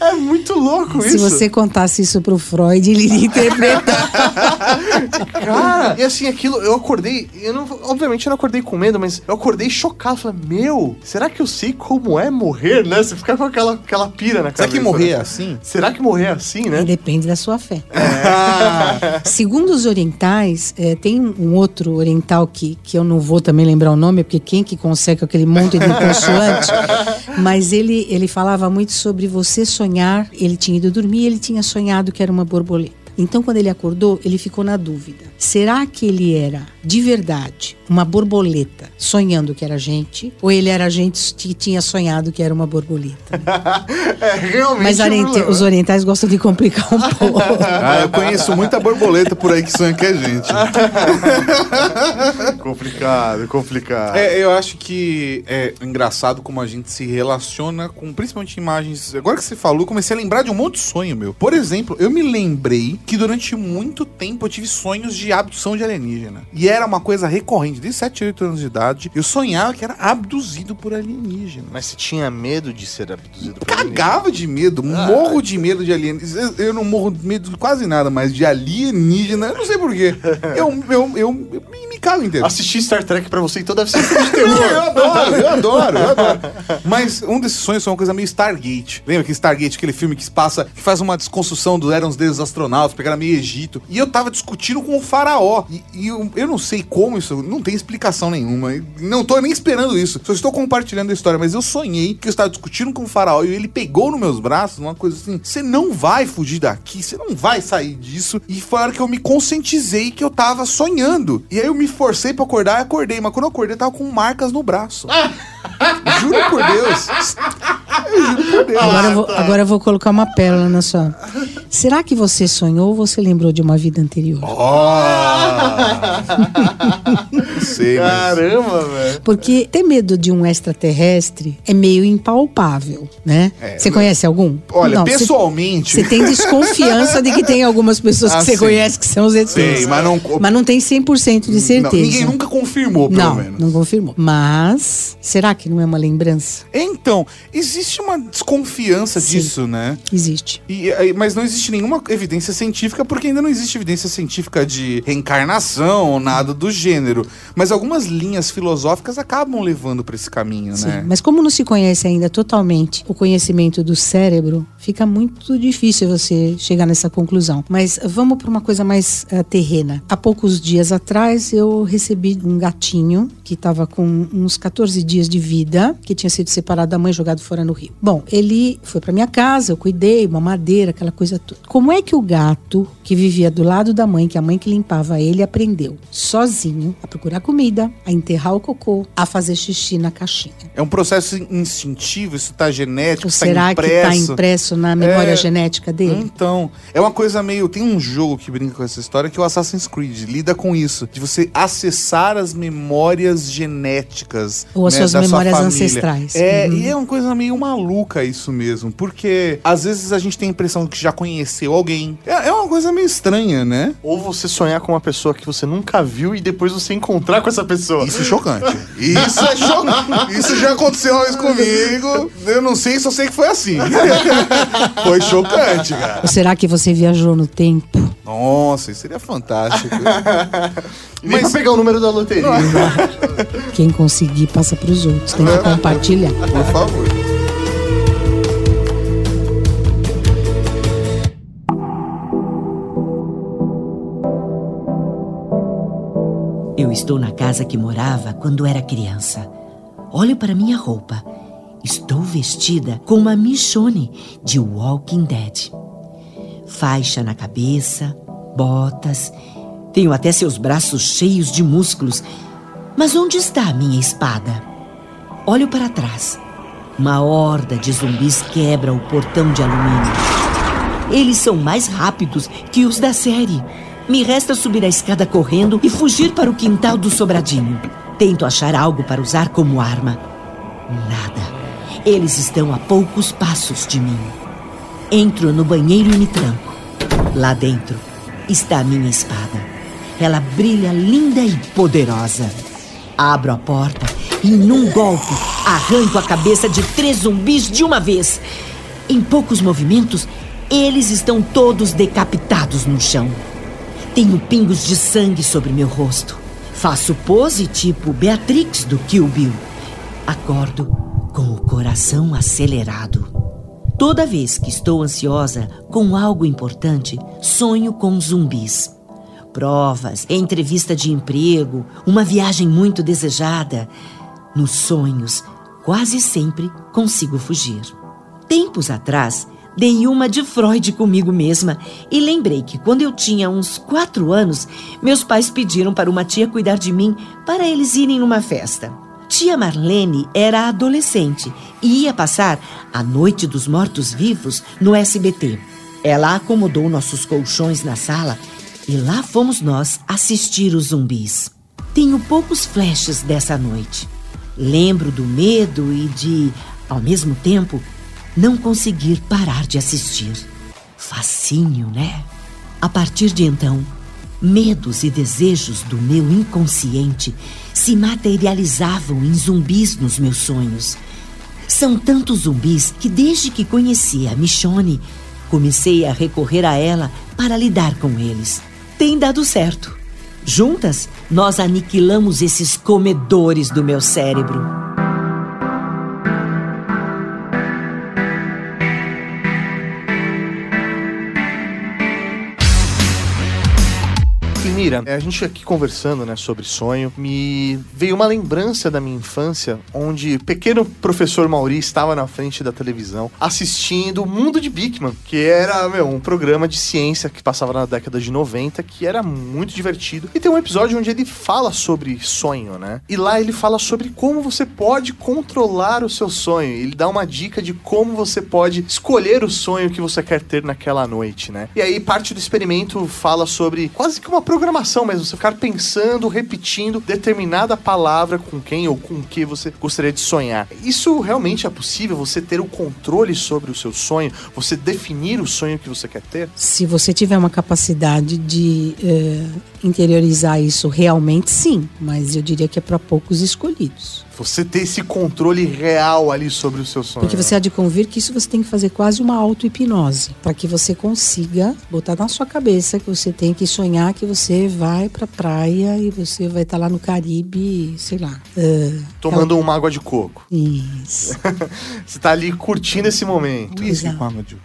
[SPEAKER 3] É muito louco
[SPEAKER 4] Se
[SPEAKER 3] isso.
[SPEAKER 4] você contasse isso pro Freud, ele iria interpretar.
[SPEAKER 3] Cara, e assim, aquilo, eu acordei, eu não, obviamente eu não acordei com medo, mas eu acordei chocado. Falei, meu, será que eu sei como é morrer, né? Você fica com aquela, aquela pira na
[SPEAKER 2] Será
[SPEAKER 3] cabeça.
[SPEAKER 2] que morrer é
[SPEAKER 3] né?
[SPEAKER 2] assim?
[SPEAKER 3] Será que morrer é assim, né?
[SPEAKER 4] Aí Depende da sua fé.
[SPEAKER 2] Ah,
[SPEAKER 4] Segundo os orientais, eh, tem um outro oriental que, que eu não vou também lembrar o nome, porque quem que consegue aquele monte de consoante, mas ele, ele falava muito sobre você sonhar, ele tinha ido dormir ele tinha sonhado que era uma borboleta. Então, quando ele acordou, ele ficou na dúvida. Será que ele era, de verdade, uma borboleta sonhando que era gente? Ou ele era gente que tinha sonhado que era uma borboleta?
[SPEAKER 3] É, realmente.
[SPEAKER 4] Mas
[SPEAKER 3] é
[SPEAKER 4] oriente- os orientais gostam de complicar um pouco.
[SPEAKER 2] ah, eu conheço muita borboleta por aí que sonha que é gente.
[SPEAKER 3] Complicado, complicado.
[SPEAKER 2] É, eu acho que é engraçado como a gente se relaciona com principalmente imagens. Agora que você falou, eu comecei a lembrar de um monte de sonho, meu. Por exemplo, eu me lembrei que durante muito tempo eu tive sonhos de abdução de alienígena. E era uma coisa recorrente. Desde 7, 8 anos de idade, eu sonhava que era abduzido por alienígena.
[SPEAKER 3] Mas você tinha medo de ser abduzido por alienígena?
[SPEAKER 2] Cagava de medo, morro de medo de alienígena. Eu- não morro de medo de quase nada, mas de alienígena, eu não sei porquê. Eu, eu, eu, eu me, me cago inteiro.
[SPEAKER 3] Assistir Star Trek pra você então deve ser um filme de terror.
[SPEAKER 2] Eu adoro, eu adoro, eu adoro. Mas um desses sonhos foi uma coisa meio Stargate. Lembra que Stargate, aquele filme que se passa, que faz uma desconstrução do eram os deuses astronautas, pegaram meio Egito. E eu tava discutindo com o faraó. E, e eu, eu não sei como isso, não tem explicação nenhuma. Não tô nem esperando isso. Só estou compartilhando a história, mas eu sonhei que eu estava discutindo com o faraó e ele pegou nos meus braços uma coisa assim: você não vai fugir daqui, você não vai sair disso. E foi a hora que eu me conscientizei que eu tava sonhando. E aí eu me forcei pra acordar e acordei. Mas quando eu acordei, eu tava com marcas no braço. Juro por Deus. Eu juro por Deus.
[SPEAKER 4] Agora, eu vou, agora eu vou colocar uma pérola na sua. Será que você sonhou ou você lembrou de uma vida anterior?
[SPEAKER 2] Não sei, mas...
[SPEAKER 3] Caramba, velho.
[SPEAKER 4] Porque ter medo de um extraterrestre é meio impalpável, né?
[SPEAKER 2] É,
[SPEAKER 4] você
[SPEAKER 2] mas-
[SPEAKER 4] conhece algum?
[SPEAKER 2] Olha,
[SPEAKER 4] Não,
[SPEAKER 2] pessoalmente...
[SPEAKER 4] Você tem desconfiança de que tem algumas pessoas que
[SPEAKER 2] Ah,
[SPEAKER 4] você
[SPEAKER 2] sim.
[SPEAKER 4] conhece que são os ETs.
[SPEAKER 2] Sei, mas não-
[SPEAKER 4] Mas não tem 100% de certeza.
[SPEAKER 2] Não, ninguém nunca confirmou, pelo
[SPEAKER 4] Não,
[SPEAKER 2] menos.
[SPEAKER 4] não confirmou. Mas, será que não é uma lembrança?
[SPEAKER 2] Então, existe uma desconfiança
[SPEAKER 4] Sim.
[SPEAKER 2] disso, né?
[SPEAKER 4] Existe.
[SPEAKER 2] E, aí, mas não existe nenhuma evidência científica, porque ainda não existe evidência científica de reencarnação ou nada do gênero. Mas algumas linhas filosóficas acabam levando pra esse caminho,
[SPEAKER 4] Sim,
[SPEAKER 2] né?
[SPEAKER 4] mas como não se conhece ainda totalmente o conhecimento do cérebro, fica muito difícil você chegar nessa conclusão. Mas vamos para uma coisa mais eh, terrena. Há poucos dias atrás eu recebi um gatinho que estava com uns 14 dias de vida, que tinha sido separado da mãe e jogado fora no rio. Bom, ele foi para minha casa, eu cuidei, uma madeira, aquela coisa toda. Como é que o gato que vivia do lado da mãe, que a mãe que limpava ele, aprendeu sozinho a procurar comida, a enterrar o cocô, a fazer xixi na caixinha?
[SPEAKER 2] É um processo instintivo, isso tá genético,
[SPEAKER 4] Ou
[SPEAKER 2] tá
[SPEAKER 4] será que está
[SPEAKER 2] impresso.
[SPEAKER 4] impresso na memória
[SPEAKER 2] É.
[SPEAKER 4] genética dele?
[SPEAKER 2] Então, é uma coisa meio. Tem um jogo que brinca com essa história que é o Assassin's Creed. Lida com isso. De você acessar as memórias genéticas.
[SPEAKER 4] Ou as
[SPEAKER 2] né,
[SPEAKER 4] suas
[SPEAKER 2] sua
[SPEAKER 4] memórias
[SPEAKER 2] família.
[SPEAKER 4] ancestrais.
[SPEAKER 2] É,
[SPEAKER 4] Uhum.
[SPEAKER 2] e é uma coisa meio maluca isso mesmo. Porque às vezes a gente tem a impressão que já conheceu alguém. É, é uma coisa meio estranha, né?
[SPEAKER 3] Ou você sonhar com uma pessoa que você nunca viu e depois você encontrar com essa pessoa.
[SPEAKER 2] Isso é chocante. Isso é chocante. Isso já aconteceu uma vez comigo. Eu não sei, só sei que foi assim. foi chocante, cara.
[SPEAKER 4] Ou será que você viajou no tempo?
[SPEAKER 2] Nossa, isso seria fantástico.
[SPEAKER 3] Nem pra pegar o número da loteria.
[SPEAKER 4] Quem conseguir passa para os outros, tem que compartilhar.
[SPEAKER 2] Por favor.
[SPEAKER 1] Estou na casa que morava quando era criança. Olho para minha roupa. Estou vestida com uma Michonne de Walking Dead. Faixa na cabeça, botas. Tenho até seus braços cheios de músculos. Mas onde está a minha espada? Olho para trás. Uma horda de zumbis quebra o portão de alumínio. Eles são mais rápidos que os da série. Me resta subir a escada correndo e fugir para o quintal do sobradinho. Tento achar algo para usar como arma. Nada. Eles estão a poucos passos de mim. Entro no banheiro e me tranco. Lá dentro está a minha espada. Ela brilha linda e poderosa. Abro a porta e, num golpe, arranco a cabeça de três zumbis de uma vez. Em poucos movimentos, eles estão todos decapitados no chão. Tenho pingos de sangue sobre meu rosto. Faço pose tipo Beatrix do Kill Bill. Acordo com o coração acelerado. Toda vez que estou ansiosa com algo importante, sonho com zumbis. Provas, entrevista de emprego, uma viagem muito desejada. Nos sonhos, quase sempre consigo fugir. Tempos atrás, dei uma de Freud comigo mesma e lembrei que quando eu tinha uns quatro anos, meus pais pediram para uma tia cuidar de mim para eles irem numa festa. Tia Marlene era adolescente e ia passar a Noite dos Mortos-Vivos no SBT. Ela acomodou nossos colchões na sala e lá fomos nós assistir os zumbis. Tenho poucos flashes dessa noite. Lembro do medo e de, ao mesmo tempo, não conseguir parar de assistir. Facinho, né? A partir de então, medos e desejos do meu inconsciente se materializavam em zumbis nos meus sonhos. São tantos zumbis que, desde que conheci a Michonne, comecei a recorrer a ela para lidar com eles. Tem dado certo. Juntas, nós aniquilamos esses comedores do meu cérebro.
[SPEAKER 3] Mira, é, a gente aqui conversando, né, sobre sonho, me veio uma lembrança da minha infância, onde pequeno professor Mauri estava na frente da televisão assistindo o Mundo de Bigman, que era, meu, um programa de ciência que passava na década de 90, que era muito divertido. E tem um episódio onde ele fala sobre sonho, né? E lá ele fala sobre como você pode controlar o seu sonho. Ele dá uma dica de como você pode escolher o sonho que você quer ter naquela noite, né? E aí parte do experimento fala sobre quase que uma programação mesmo, você ficar pensando, repetindo determinada palavra com quem ou com que você gostaria de sonhar. Isso realmente é possível? Você ter o controle sobre o seu sonho? Você definir o sonho que você quer ter?
[SPEAKER 4] Se você tiver uma capacidade de eh, interiorizar isso realmente, sim. Mas eu diria que é para poucos escolhidos.
[SPEAKER 3] Você ter esse controle real ali sobre o seu sonho.
[SPEAKER 4] Porque você há de convir que isso você tem que fazer quase uma auto-hipnose. Para que você consiga botar na sua cabeça que você tem que sonhar que você vai pra praia e você vai estar lá no Caribe, sei lá. eh,
[SPEAKER 3] Tomando uma água de coco.
[SPEAKER 4] Isso.
[SPEAKER 3] Você tá ali curtindo esse momento.
[SPEAKER 4] Exato.
[SPEAKER 2] com água de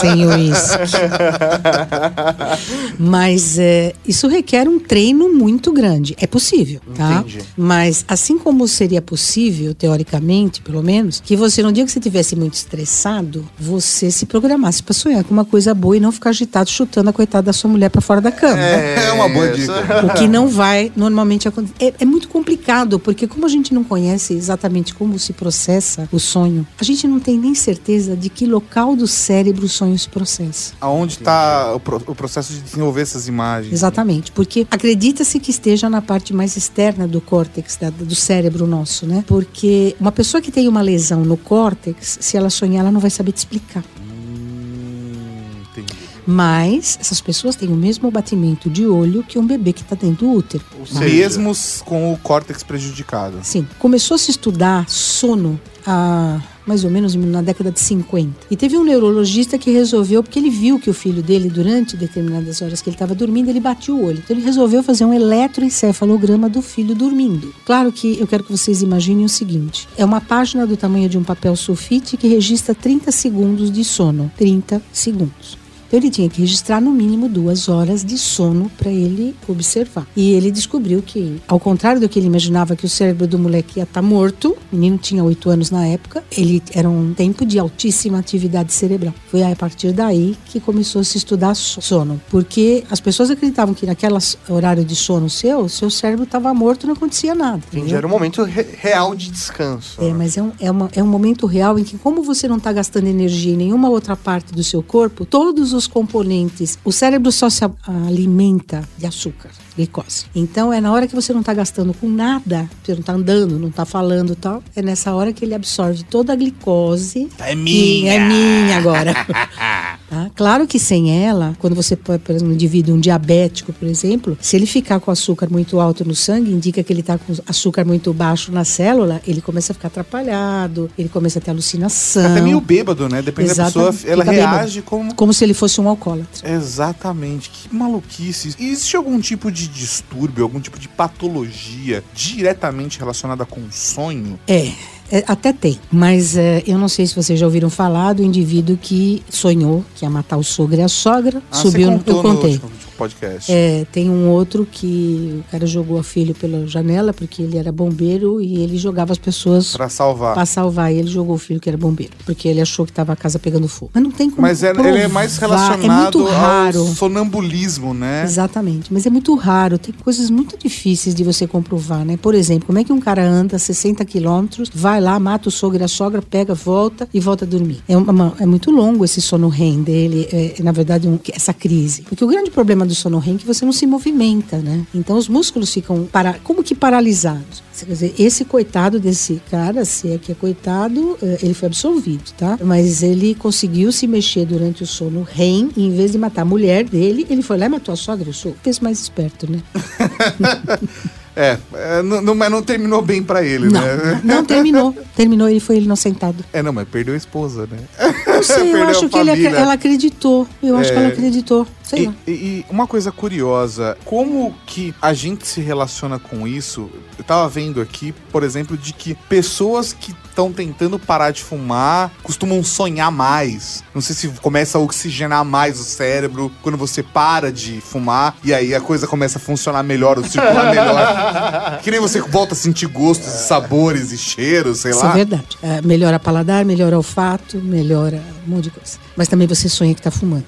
[SPEAKER 4] Sem o uísque. Mas é, isso requer um treino muito grande. É possível, tá?
[SPEAKER 3] Entendi.
[SPEAKER 4] Mas assim como seria possível, teoricamente, pelo menos, que você, no dia que você estivesse muito estressado, você se programasse para sonhar com uma coisa boa e não ficar agitado chutando a coitada da sua mulher para fora da cama.
[SPEAKER 2] É uma boa dica.
[SPEAKER 4] O que não vai normalmente acontecer. É, é muito complicado, porque como a gente não conhece exatamente como se processa o sonho, a gente não tem nem certeza de que local do cérebro o sonho se processa.
[SPEAKER 2] Aonde está o, pro- o processo de desenvolver essas imagens?
[SPEAKER 4] Exatamente, porque acredita-se que esteja na parte mais externa do córtex, da- do cérebro nosso, né? Porque uma pessoa que tem uma lesão no córtex, se ela sonhar, ela não vai saber te explicar.
[SPEAKER 2] Hum.
[SPEAKER 4] Mas essas pessoas têm o mesmo batimento de olho que um bebê que está dentro do útero.
[SPEAKER 3] Ou seja,
[SPEAKER 2] Mesmo com o córtex prejudicado.
[SPEAKER 4] Sim, começou a se estudar sono há mais ou menos na década de 50. E teve um neurologista que resolveu, porque ele viu que o filho dele, durante determinadas horas que ele estava dormindo, ele batia o olho. Então ele resolveu fazer um eletroencefalograma do filho dormindo. Claro que eu quero que vocês imaginem o seguinte: é uma página do tamanho de um papel sulfite que registra 30 segundos de sono. 30 segundos. Então ele tinha que registrar no mínimo duas horas de sono para ele observar. E ele descobriu que, ao contrário do que ele imaginava que o cérebro do moleque ia estar morto, o menino tinha oito anos na época, ele era um tempo de altíssima atividade cerebral. Foi a partir daí que começou a se estudar sono, porque as pessoas acreditavam que naquele horário de sono seu, seu cérebro estava morto e não acontecia nada.
[SPEAKER 5] Entendi, era um momento re- real de descanso.
[SPEAKER 4] É,
[SPEAKER 5] né?
[SPEAKER 4] mas é um, é, uma- é um momento real em que, como você não está gastando energia em nenhuma outra parte do seu corpo, todos os componentes, o cérebro só se alimenta de açúcar, glicose. Então, é na hora que você não está gastando com nada, você não está andando, não está falando e tal, é nessa hora que ele absorve toda a glicose.
[SPEAKER 2] É minha.
[SPEAKER 4] É minha agora. Tá? Claro que sem ela, quando você, por por exemplo, um indivíduo, um diabético, por exemplo, se ele ficar com açúcar muito alto no sangue, indica que ele está com açúcar muito baixo na célula, ele começa a ficar atrapalhado, ele começa a ter alucinação.
[SPEAKER 2] Até meio bêbado, né? Depende da pessoa,
[SPEAKER 4] Exatamente.
[SPEAKER 2] ela
[SPEAKER 4] Fica bêbado.
[SPEAKER 2] reage como.
[SPEAKER 4] Como se ele fosse um alcoólatra.
[SPEAKER 2] Exatamente, que maluquice. E Existe algum tipo de distúrbio, algum tipo de patologia diretamente relacionada com o sonho?
[SPEAKER 4] É. é, até tem, mas é, eu não sei se vocês já ouviram falar do indivíduo que sonhou que ia matar o sogro e a sogra,
[SPEAKER 2] Ah,
[SPEAKER 4] subiu,
[SPEAKER 2] você
[SPEAKER 4] no-
[SPEAKER 2] contou
[SPEAKER 4] eu contei.
[SPEAKER 2] no último podcast.
[SPEAKER 4] É, tem um outro que o cara jogou a filho pela janela porque ele era bombeiro e ele jogava as pessoas
[SPEAKER 2] Pra salvar.
[SPEAKER 4] pra salvar. E ele jogou o filho que era bombeiro porque ele achou que tava a casa pegando fogo. Mas não tem como
[SPEAKER 2] Mas é- ele é mais
[SPEAKER 4] provar,
[SPEAKER 2] relacionado
[SPEAKER 4] É muito raro.
[SPEAKER 2] ao sonambulismo, né?
[SPEAKER 4] Exatamente, mas é muito raro, tem coisas muito difíceis de você comprovar, né? Por exemplo, como é que um cara anda 60 quilômetros, vai lá, mata o sogro e a sogra, pega, volta e volta a dormir? É, uma- é muito longo esse sono REM dele, é, na verdade, um- essa crise. Porque o grande problema do sono REM que você não se movimenta, né? Então os músculos ficam para, como que paralisados. Quer dizer, esse coitado desse cara, se é que é coitado, eh, ele foi absolvido, tá? Mas ele conseguiu se mexer durante o sono REM e em vez de matar a mulher dele, ele foi lá e matou a sogra e o sogro. Fez mais esperto, né?
[SPEAKER 2] É, é, não, não- mas não terminou bem pra ele,
[SPEAKER 4] Não,
[SPEAKER 2] né?
[SPEAKER 4] não terminou. Terminou, ele foi inocentado.
[SPEAKER 2] É, não, mas perdeu a esposa, né?
[SPEAKER 4] Não sei, eu acho que ele, ela acreditou. Eu acho que ela acreditou. Sei
[SPEAKER 2] E, e- uma coisa curiosa, como que a gente se relaciona com isso? Eu tava vendo aqui, por exemplo, de que pessoas que estão tentando parar de fumar costumam sonhar mais. Não sei se começa a oxigenar mais o cérebro quando você para de fumar e aí a coisa começa a funcionar melhor, o circular melhor. Que nem você volta a sentir gostos, sabores e cheiros, sei
[SPEAKER 4] Isso
[SPEAKER 2] lá.
[SPEAKER 4] é verdade. É, melhora paladar, melhora olfato, melhora um monte de coisa. Mas também você sonha que tá fumando.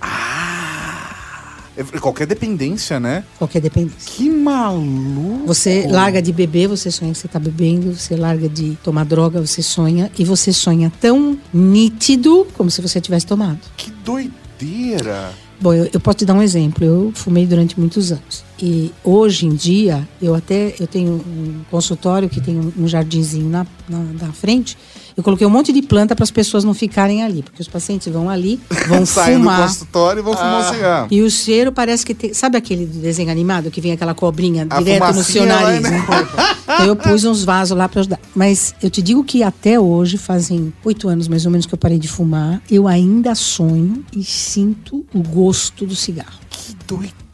[SPEAKER 2] É qualquer dependência, né?
[SPEAKER 4] Qualquer dependência.
[SPEAKER 2] Que maluco.
[SPEAKER 4] Você larga de beber, você sonha que você tá bebendo, você larga de tomar droga, você sonha, e você sonha tão nítido como se você tivesse tomado.
[SPEAKER 2] Que doideira.
[SPEAKER 4] Bom, eu, eu posso te dar um exemplo. Eu fumei durante muitos anos. E hoje em dia, eu até eu tenho um consultório que tem um, um jardinzinho na, na, na frente. Eu coloquei um monte de planta para as pessoas não ficarem ali, porque os pacientes vão ali, vão
[SPEAKER 2] Saem do
[SPEAKER 4] fumar.
[SPEAKER 2] consultório e vão fumar um cigarro.
[SPEAKER 4] E o cheiro parece que tem. Sabe aquele do desenho animado que vem aquela cobrinha
[SPEAKER 2] A
[SPEAKER 4] direto no seu
[SPEAKER 2] lá,
[SPEAKER 4] nariz?
[SPEAKER 2] né?
[SPEAKER 4] Né? Então eu pus uns vasos lá para ajudar. Mas eu te digo que até hoje, fazem oito anos mais ou menos que eu parei de fumar, eu ainda sonho e sinto o gosto do cigarro.
[SPEAKER 2] Que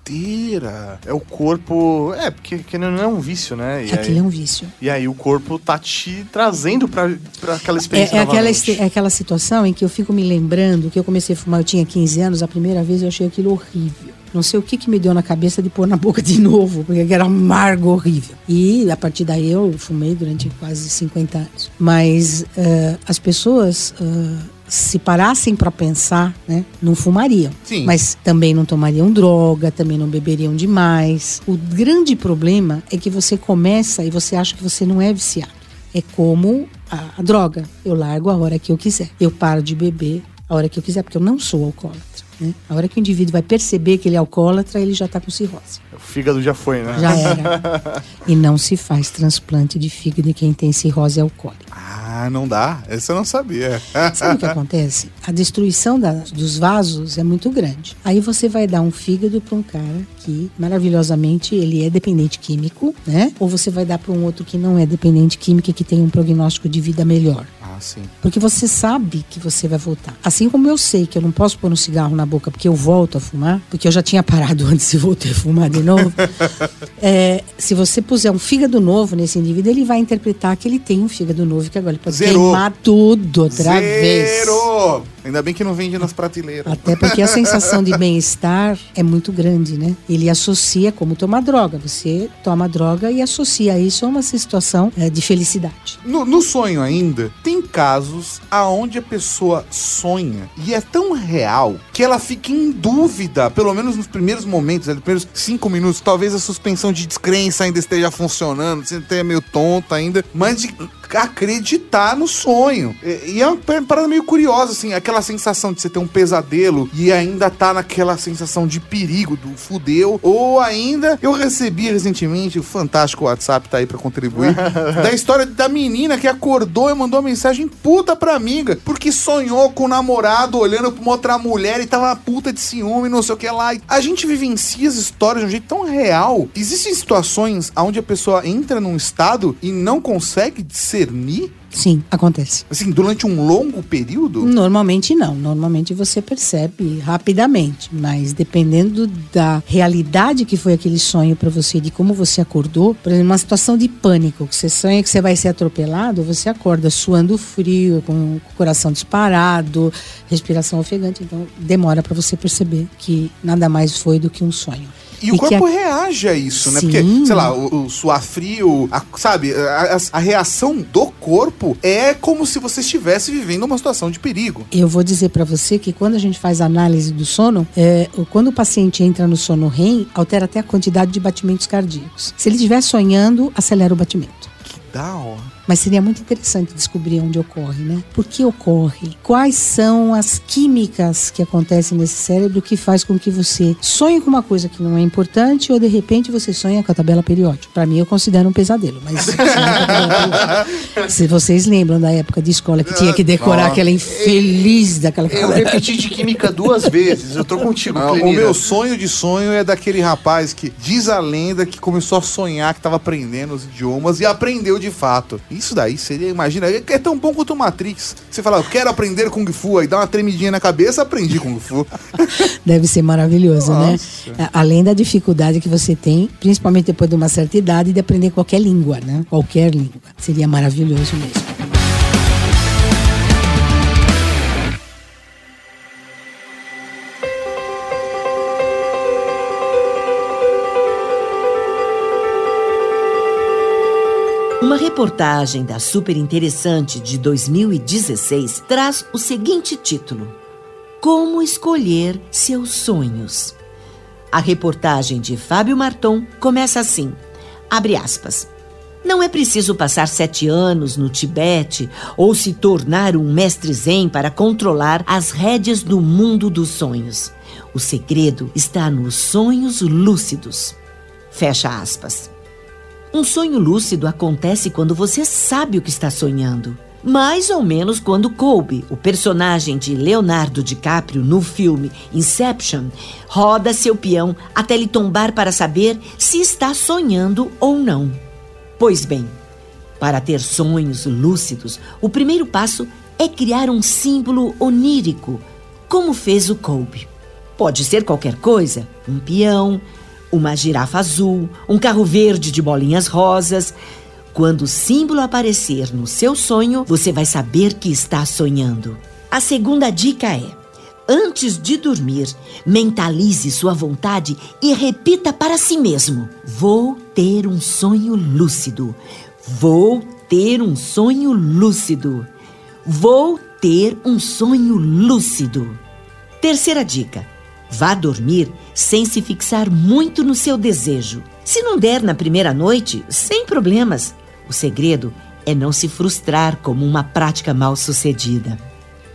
[SPEAKER 2] doideira.
[SPEAKER 5] É o corpo. É, porque que não é um vício, né? E
[SPEAKER 4] Aquilo é
[SPEAKER 5] aí,
[SPEAKER 4] um vício.
[SPEAKER 5] e aí o corpo tá te trazendo pra, pra aquela experiência.
[SPEAKER 4] É, é aquela, é aquela situação em que eu fico me lembrando que eu comecei a fumar, eu tinha 15 anos, a primeira vez eu achei aquilo horrível. Não sei o que, que me deu na cabeça de pôr na boca de novo, porque era amargo, horrível. E a partir daí eu fumei durante quase 50 anos. Mas eh, as pessoas, eh, se parassem para pensar, né, não fumariam.
[SPEAKER 2] Sim.
[SPEAKER 4] Mas também não tomariam droga, também não beberiam demais. O grande problema é que você começa e você acha que você não é viciado. É como a, a droga. Eu largo a hora que eu quiser. Eu paro de beber a hora que eu quiser, porque eu não sou alcoólatra. Né? A hora que o indivíduo vai perceber que ele é alcoólatra, ele já está com cirrose.
[SPEAKER 5] O fígado já foi, né?
[SPEAKER 4] Já era. e não se faz transplante de fígado de quem tem cirrose alcoólica.
[SPEAKER 2] Ah, não dá? Essa eu não sabia.
[SPEAKER 4] Sabe o que acontece? A destruição da- dos vasos é muito grande. Aí você vai dar um fígado para um cara que, maravilhosamente, ele é dependente químico, né? Ou você vai dar para um outro que não é dependente químico e que tem um prognóstico de vida melhor.
[SPEAKER 2] Ah, sim.
[SPEAKER 4] Porque você sabe que você vai voltar. Assim como eu sei que eu não posso pôr um cigarro na boca porque eu volto a fumar, porque eu já tinha parado antes e voltei a fumar de novo. é, se você puser um fígado novo nesse indivíduo, ele vai interpretar que ele tem um fígado novo que agora ele pode
[SPEAKER 2] Zerou.
[SPEAKER 4] queimar tudo outra vez.
[SPEAKER 2] Zero! Ainda bem que não vende nas prateleiras.
[SPEAKER 4] Até porque a sensação de bem-estar é muito grande, né? Ele associa como tomar droga. Você toma droga e associa isso a uma situação é, de felicidade.
[SPEAKER 2] No, no sonho ainda, tem casos aonde a pessoa sonha e é tão real que ela fica em dúvida, pelo menos nos primeiros momentos, nos primeiros cinco minutos, talvez a suspensão de descrença ainda esteja funcionando, você esteja meio tonta ainda, mas de acreditar no sonho. E, e é uma parada meio curiosa, assim, aquela sensação de você ter um pesadelo e ainda tá naquela sensação de perigo, do fudeu, ou ainda, eu recebi recentemente, o fantástico WhatsApp tá aí pra contribuir, da história da menina que acordou e mandou uma mensagem puta pra amiga, porque sonhou com o namorado olhando pra uma outra mulher e tava puta de ciúme, não sei o que lá. A gente vivencia as histórias de um jeito tão real. Existem situações onde a pessoa entra num estado e não consegue discernir,
[SPEAKER 4] Sim, acontece.
[SPEAKER 2] assim, durante um longo período.
[SPEAKER 4] Normalmente não. Normalmente você percebe rapidamente, mas dependendo da realidade que foi aquele sonho para você, de como você acordou, por exemplo, uma situação de pânico, que você sonha que você vai ser atropelado, você acorda suando frio, com o coração disparado, respiração ofegante, então demora para você perceber que nada mais foi do que um sonho.
[SPEAKER 2] E o
[SPEAKER 4] que
[SPEAKER 2] corpo
[SPEAKER 4] a-
[SPEAKER 2] reage a isso, né?
[SPEAKER 4] Sim.
[SPEAKER 2] Porque, sei lá, o, o suar frio, a- sabe, a, a- reação do corpo é como se você estivesse vivendo uma situação de perigo.
[SPEAKER 4] Eu vou dizer para você que quando a gente faz análise do sono, é, o- quando o paciente entra no sono REM, altera até a quantidade de batimentos cardíacos. Se ele estiver sonhando, acelera o batimento.
[SPEAKER 2] Que da hora.
[SPEAKER 4] Mas seria muito interessante descobrir onde ocorre, né? Por que ocorre? Quais são as químicas que acontecem nesse cérebro que faz com que você sonhe com uma coisa que não é importante ou de repente você sonha com a tabela periódica? Para mim eu considero um pesadelo, mas se vocês lembram da época de escola que tinha que decorar aquela infeliz daquela
[SPEAKER 5] Eu repeti de química duas vezes. Eu tô contigo,
[SPEAKER 2] Ah, o meu sonho de sonho é daquele rapaz que diz a lenda que começou a sonhar que tava aprendendo os idiomas e aprendeu de fato. Isso daí seria, imagina, é é tão bom quanto o Matrix. Você fala, eu quero aprender Kung Fu, aí dá uma tremidinha na cabeça, aprendi Kung Fu.
[SPEAKER 4] Deve ser maravilhoso,
[SPEAKER 2] Nossa.
[SPEAKER 4] né? Além da dificuldade que você tem, principalmente depois de uma certa idade, de aprender qualquer língua, né? Qualquer língua. Seria maravilhoso mesmo.
[SPEAKER 1] Reportagem da Super Interessante de 2016 traz o seguinte título: Como escolher seus sonhos. A reportagem de Fábio Marton começa assim: abre aspas. Não é preciso passar sete anos no Tibete ou se tornar um mestre zen para controlar as rédeas do mundo dos sonhos. O segredo está nos sonhos lúcidos. Fecha aspas. Um sonho lúcido acontece quando você sabe o que está sonhando. Mais ou menos quando Colby, o personagem de Leonardo DiCaprio no filme Inception, roda seu peão até ele tombar para saber se está sonhando ou não. Pois bem, para ter sonhos lúcidos, o primeiro passo é criar um símbolo onírico, como fez o Colby. Pode ser qualquer coisa: um peão, uma girafa azul, um carro verde de bolinhas rosas. Quando o símbolo aparecer no seu sonho, você vai saber que está sonhando. A segunda dica é: antes de dormir, mentalize sua vontade e repita para si mesmo: Vou ter um sonho lúcido. Vou ter um sonho lúcido. Vou ter um sonho lúcido. Terceira dica: vá dormir sem se fixar muito no seu desejo. Se não der na primeira noite, sem problemas. O segredo é não se frustrar como uma prática mal sucedida.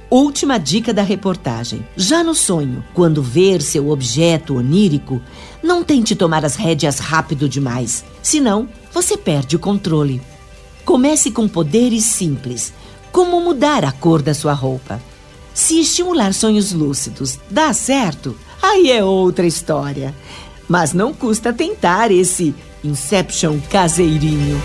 [SPEAKER 1] Última dica da reportagem. Já no sonho, quando ver seu objeto onírico, não tente tomar as rédeas rápido demais, senão você perde o controle. Comece com poderes simples, como mudar a cor da sua roupa. Se estimular sonhos lúcidos dá certo, aí é outra história. Mas não custa tentar esse Inception caseirinho.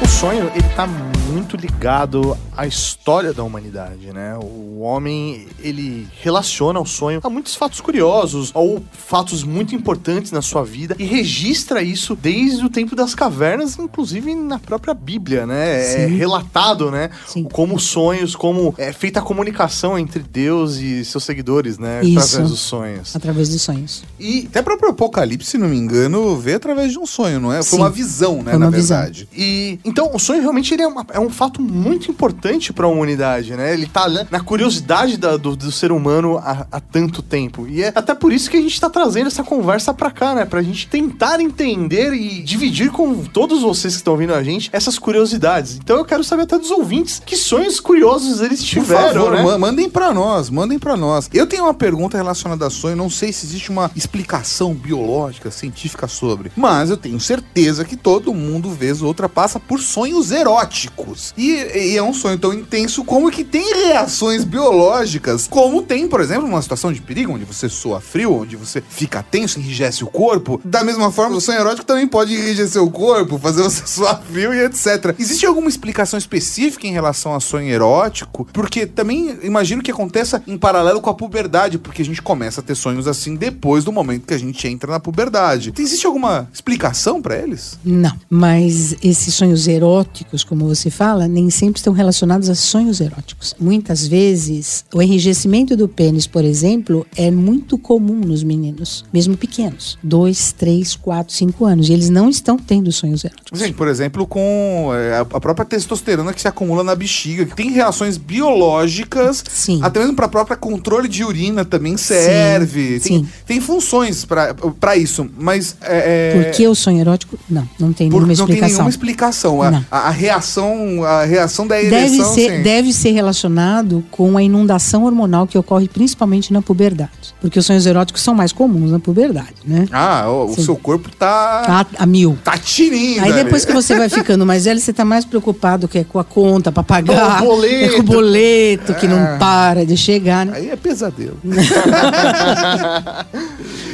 [SPEAKER 3] O sonho, ele tá muito ligado à história da humanidade, né? O homem, ele relaciona o sonho a muitos fatos curiosos ou fatos muito importantes na sua vida e registra isso desde o tempo das cavernas, inclusive na própria Bíblia, né? É
[SPEAKER 4] Sim.
[SPEAKER 3] relatado, né?
[SPEAKER 4] Sim.
[SPEAKER 3] Como sonhos, como é feita a comunicação entre Deus e seus seguidores, né?
[SPEAKER 4] Isso.
[SPEAKER 3] Através dos sonhos.
[SPEAKER 4] Através dos sonhos.
[SPEAKER 2] E até próprio Apocalipse, se não me engano, vê através de um sonho, não é? Foi
[SPEAKER 4] Sim.
[SPEAKER 2] uma visão, né,
[SPEAKER 4] Foi uma
[SPEAKER 2] na
[SPEAKER 4] visão.
[SPEAKER 2] verdade.
[SPEAKER 3] E então o sonho realmente ele é, uma- é um fato muito importante para a humanidade, né? Ele tá lá na curiosidade da- do, do ser humano há, há tanto tempo. E é até por isso que a gente tá trazendo essa conversa pra cá, né? Pra gente tentar entender e dividir com todos vocês que estão ouvindo a gente essas curiosidades. Então eu quero saber até dos ouvintes que sonhos curiosos eles
[SPEAKER 2] Por
[SPEAKER 3] tiveram,
[SPEAKER 2] favor,
[SPEAKER 3] né?
[SPEAKER 2] ma- mandem pra nós, mandem pra nós. Eu tenho uma pergunta relacionada a sonho, não sei se existe uma explicação biológica, científica sobre, mas eu tenho certeza que todo mundo, vez ou outra, passa por sonhos eróticos. E, e é um sonho tão intenso como que tem reações biológicas, como tem, por exemplo, uma situação de perigo, onde você soa frio, onde você fica tenso, enrijece o corpo. Da mesma forma, o sonho erótico também pode enrijecer o corpo, fazer você suar frio e etc. Existe alguma explicação específica em relação a sonho erótico? Porque também imagino que aconteça em paralelo com a puberdade, porque a gente começa a ter sonhos assim depois do momento que a gente entra na puberdade. Existe alguma explicação pra eles?
[SPEAKER 4] Não, mas esses sonhos eróticos, como você fala, nem sempre estão relacionados a sonhos eróticos. Muitas vezes, o enrijecimento do pênis, por exemplo, é muito comum nos meninos, mesmo pequenos, dois, três, quatro, cinco anos, e eles não estão tendo sonhos eróticos.
[SPEAKER 2] Gente, por exemplo, com é, a própria testosterona que se acumula na bexiga, que tem reações biológicas,
[SPEAKER 4] Sim.
[SPEAKER 2] até mesmo para própria controle de urina também serve. Tem,
[SPEAKER 4] sim.
[SPEAKER 2] tem funções para isso, mas é, é,
[SPEAKER 4] Por que o sonho erótico? Não, não tem nenhuma
[SPEAKER 2] não tem
[SPEAKER 4] explicação.
[SPEAKER 2] nenhuma explicação. A, a- a reação, a reação da
[SPEAKER 4] Deve
[SPEAKER 2] ereção,
[SPEAKER 4] ser,
[SPEAKER 2] sim.
[SPEAKER 4] deve ser relacionado com a inundação hormonal que ocorre principalmente na puberdade. Porque os sonhos eróticos são mais comuns na puberdade, né?
[SPEAKER 2] Ah, o, o seu corpo tá
[SPEAKER 4] A, a mil.
[SPEAKER 2] tá tinindo.
[SPEAKER 4] Aí depois que você vai ficando mais velho, você tá mais preocupado que é com a conta pra pagar.
[SPEAKER 3] Com o boleto.
[SPEAKER 4] É com o boleto que
[SPEAKER 2] É.
[SPEAKER 4] não para de chegar, né?
[SPEAKER 2] Aí é pesadelo.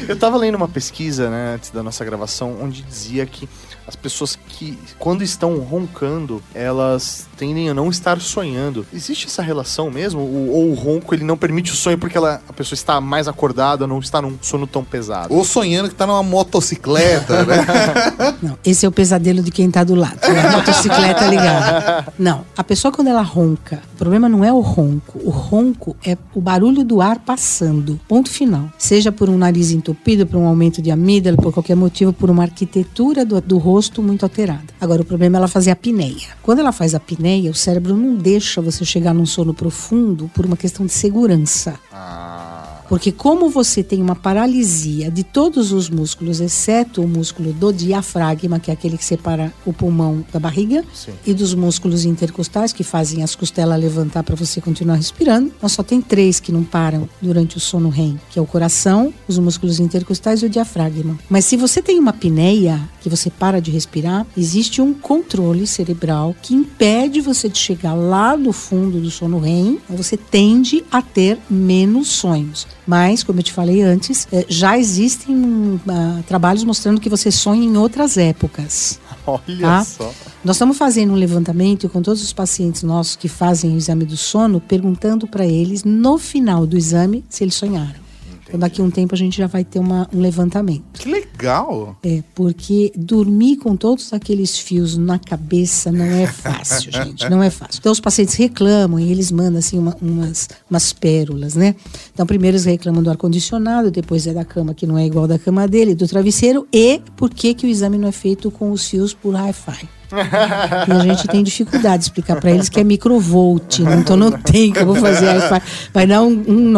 [SPEAKER 3] Eu tava lendo uma pesquisa, né, antes da nossa gravação, onde dizia que as pessoas que, quando estão roncando, elas tendem a não estar sonhando. Existe essa relação mesmo? O- ou o ronco, ele não permite o sonho porque ela, a pessoa está mais acordada, não está num sono tão pesado?
[SPEAKER 2] Ou sonhando que tá numa motocicleta, né?
[SPEAKER 4] Não, esse é o pesadelo de quem tá do lado. É a motocicleta ligada. Não, a pessoa quando ela ronca, o problema não é o ronco. O ronco é o barulho do ar passando. Ponto final. Seja por um nariz entupido, por um aumento de amígdala, por qualquer motivo, por uma arquitetura do, do rosto muito alterada. Agora, o problema é ela fazer a apneia. Quando ela faz a apneia, o cérebro não deixa você chegar num sono profundo por uma questão de segurança. Porque como você tem uma paralisia de todos os músculos, exceto o músculo do diafragma, que é aquele que separa o pulmão da barriga,
[SPEAKER 3] Sim.
[SPEAKER 4] e dos músculos intercostais, que fazem as costelas levantar para você continuar respirando, nós só tem três que não param durante o sono REM, que é o coração, os músculos intercostais e o diafragma. Mas se você tem uma apneia, que você para de respirar, existe um controle cerebral que impede você de chegar lá no fundo do sono REM, você tende a ter menos sonhos. Mas, como eu te falei antes, eh, já existem ah, trabalhos mostrando que você sonha em outras épocas.
[SPEAKER 3] Olha
[SPEAKER 4] Tá.
[SPEAKER 3] só.
[SPEAKER 4] Nós estamos fazendo um levantamento com todos os pacientes nossos que fazem o exame do sono, perguntando para eles no final do exame se eles sonharam. Então, daqui a um tempo a gente já vai ter uma- um levantamento.
[SPEAKER 2] que legal.
[SPEAKER 4] É, porque dormir com todos aqueles fios na cabeça não é fácil, gente. Não é fácil. Então os pacientes reclamam e eles mandam assim uma- umas, umas pérolas, né? Então primeiro eles reclamam do ar-condicionado, depois é da cama que não é igual da cama dele, do travesseiro e por que, que o exame não é feito com os fios por Wi-Fi. E a gente tem dificuldade de explicar para eles que é microvolt, né? então não tem como fazer Wi-Fi. Vai dar um, um.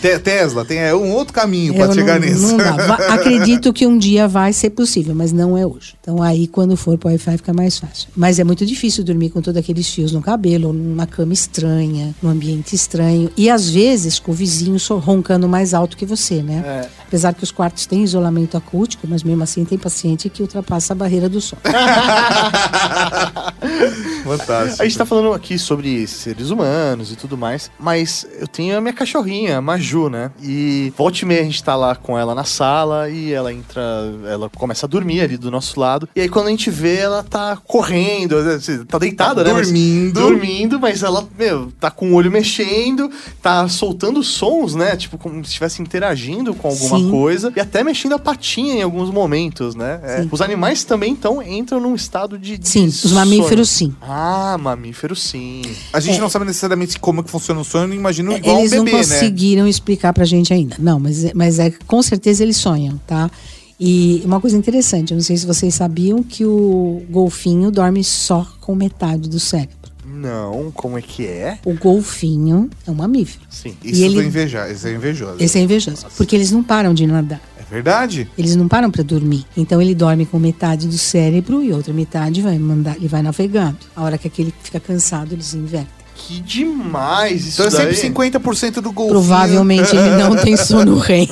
[SPEAKER 2] Te- Tesla tem é, um outro caminho
[SPEAKER 4] Eu
[SPEAKER 2] pra chegar
[SPEAKER 4] não,
[SPEAKER 2] nisso.
[SPEAKER 4] Não Acredito que um dia vai ser possível, mas não é hoje. Então aí quando for pro Wi-Fi fica mais fácil. Mas é muito difícil dormir com todos aqueles fios no cabelo, numa cama estranha, num ambiente estranho. E às vezes com o vizinho roncando mais alto que você, né?
[SPEAKER 3] É.
[SPEAKER 4] Apesar que os quartos têm isolamento acústico, mas mesmo assim tem paciente que ultrapassa a barreira do som.
[SPEAKER 2] Fantástico.
[SPEAKER 3] A gente tá falando aqui sobre seres humanos e tudo mais, mas eu tenho a minha cachorrinha, a Maju, né? E volta e meia a gente tá lá com ela na sala e ela entra, ela começa a dormir ali do nosso lado. E aí quando a gente vê, ela tá correndo, assim, tá deitada,
[SPEAKER 2] Tá
[SPEAKER 3] né? Mas-
[SPEAKER 2] dormindo.
[SPEAKER 3] dormindo, mas ela, meu, tá com o olho mexendo, tá soltando sons, né? Tipo, como se estivesse interagindo com alguma
[SPEAKER 4] Sim.
[SPEAKER 3] coisa e até mexendo a patinha em alguns momentos, né? É. Os animais também então entram num estado de. de
[SPEAKER 4] Sim, os mamíferos sim.
[SPEAKER 3] Ah, mamífero sim.
[SPEAKER 2] A gente
[SPEAKER 4] É.
[SPEAKER 2] não sabe necessariamente como que funciona o sonho, imagino igual
[SPEAKER 4] Eles
[SPEAKER 2] um bebê,
[SPEAKER 4] não
[SPEAKER 2] né?
[SPEAKER 4] conseguiram explicar pra gente ainda. Não, mas, é- mas é com certeza eles sonham, tá? E uma coisa interessante, eu não sei se vocês sabiam que o golfinho dorme só com metade do cérebro.
[SPEAKER 3] Não, como é que é?
[SPEAKER 4] O golfinho é um mamífero.
[SPEAKER 3] Sim.
[SPEAKER 2] Isso
[SPEAKER 4] E ele-
[SPEAKER 2] invejar, isso é invejoso.
[SPEAKER 4] Esse é invejoso, porque eles não param de nadar.
[SPEAKER 2] Verdade?
[SPEAKER 4] Eles não param pra dormir. Então ele dorme com metade do cérebro e outra metade vai mandar, ele vai navegando. A hora que aquele fica cansado, eles invertem.
[SPEAKER 3] Que demais isso
[SPEAKER 2] Então é sempre
[SPEAKER 3] daí.
[SPEAKER 2] 50% do golfinho.
[SPEAKER 4] Provavelmente ele não tem sono REM.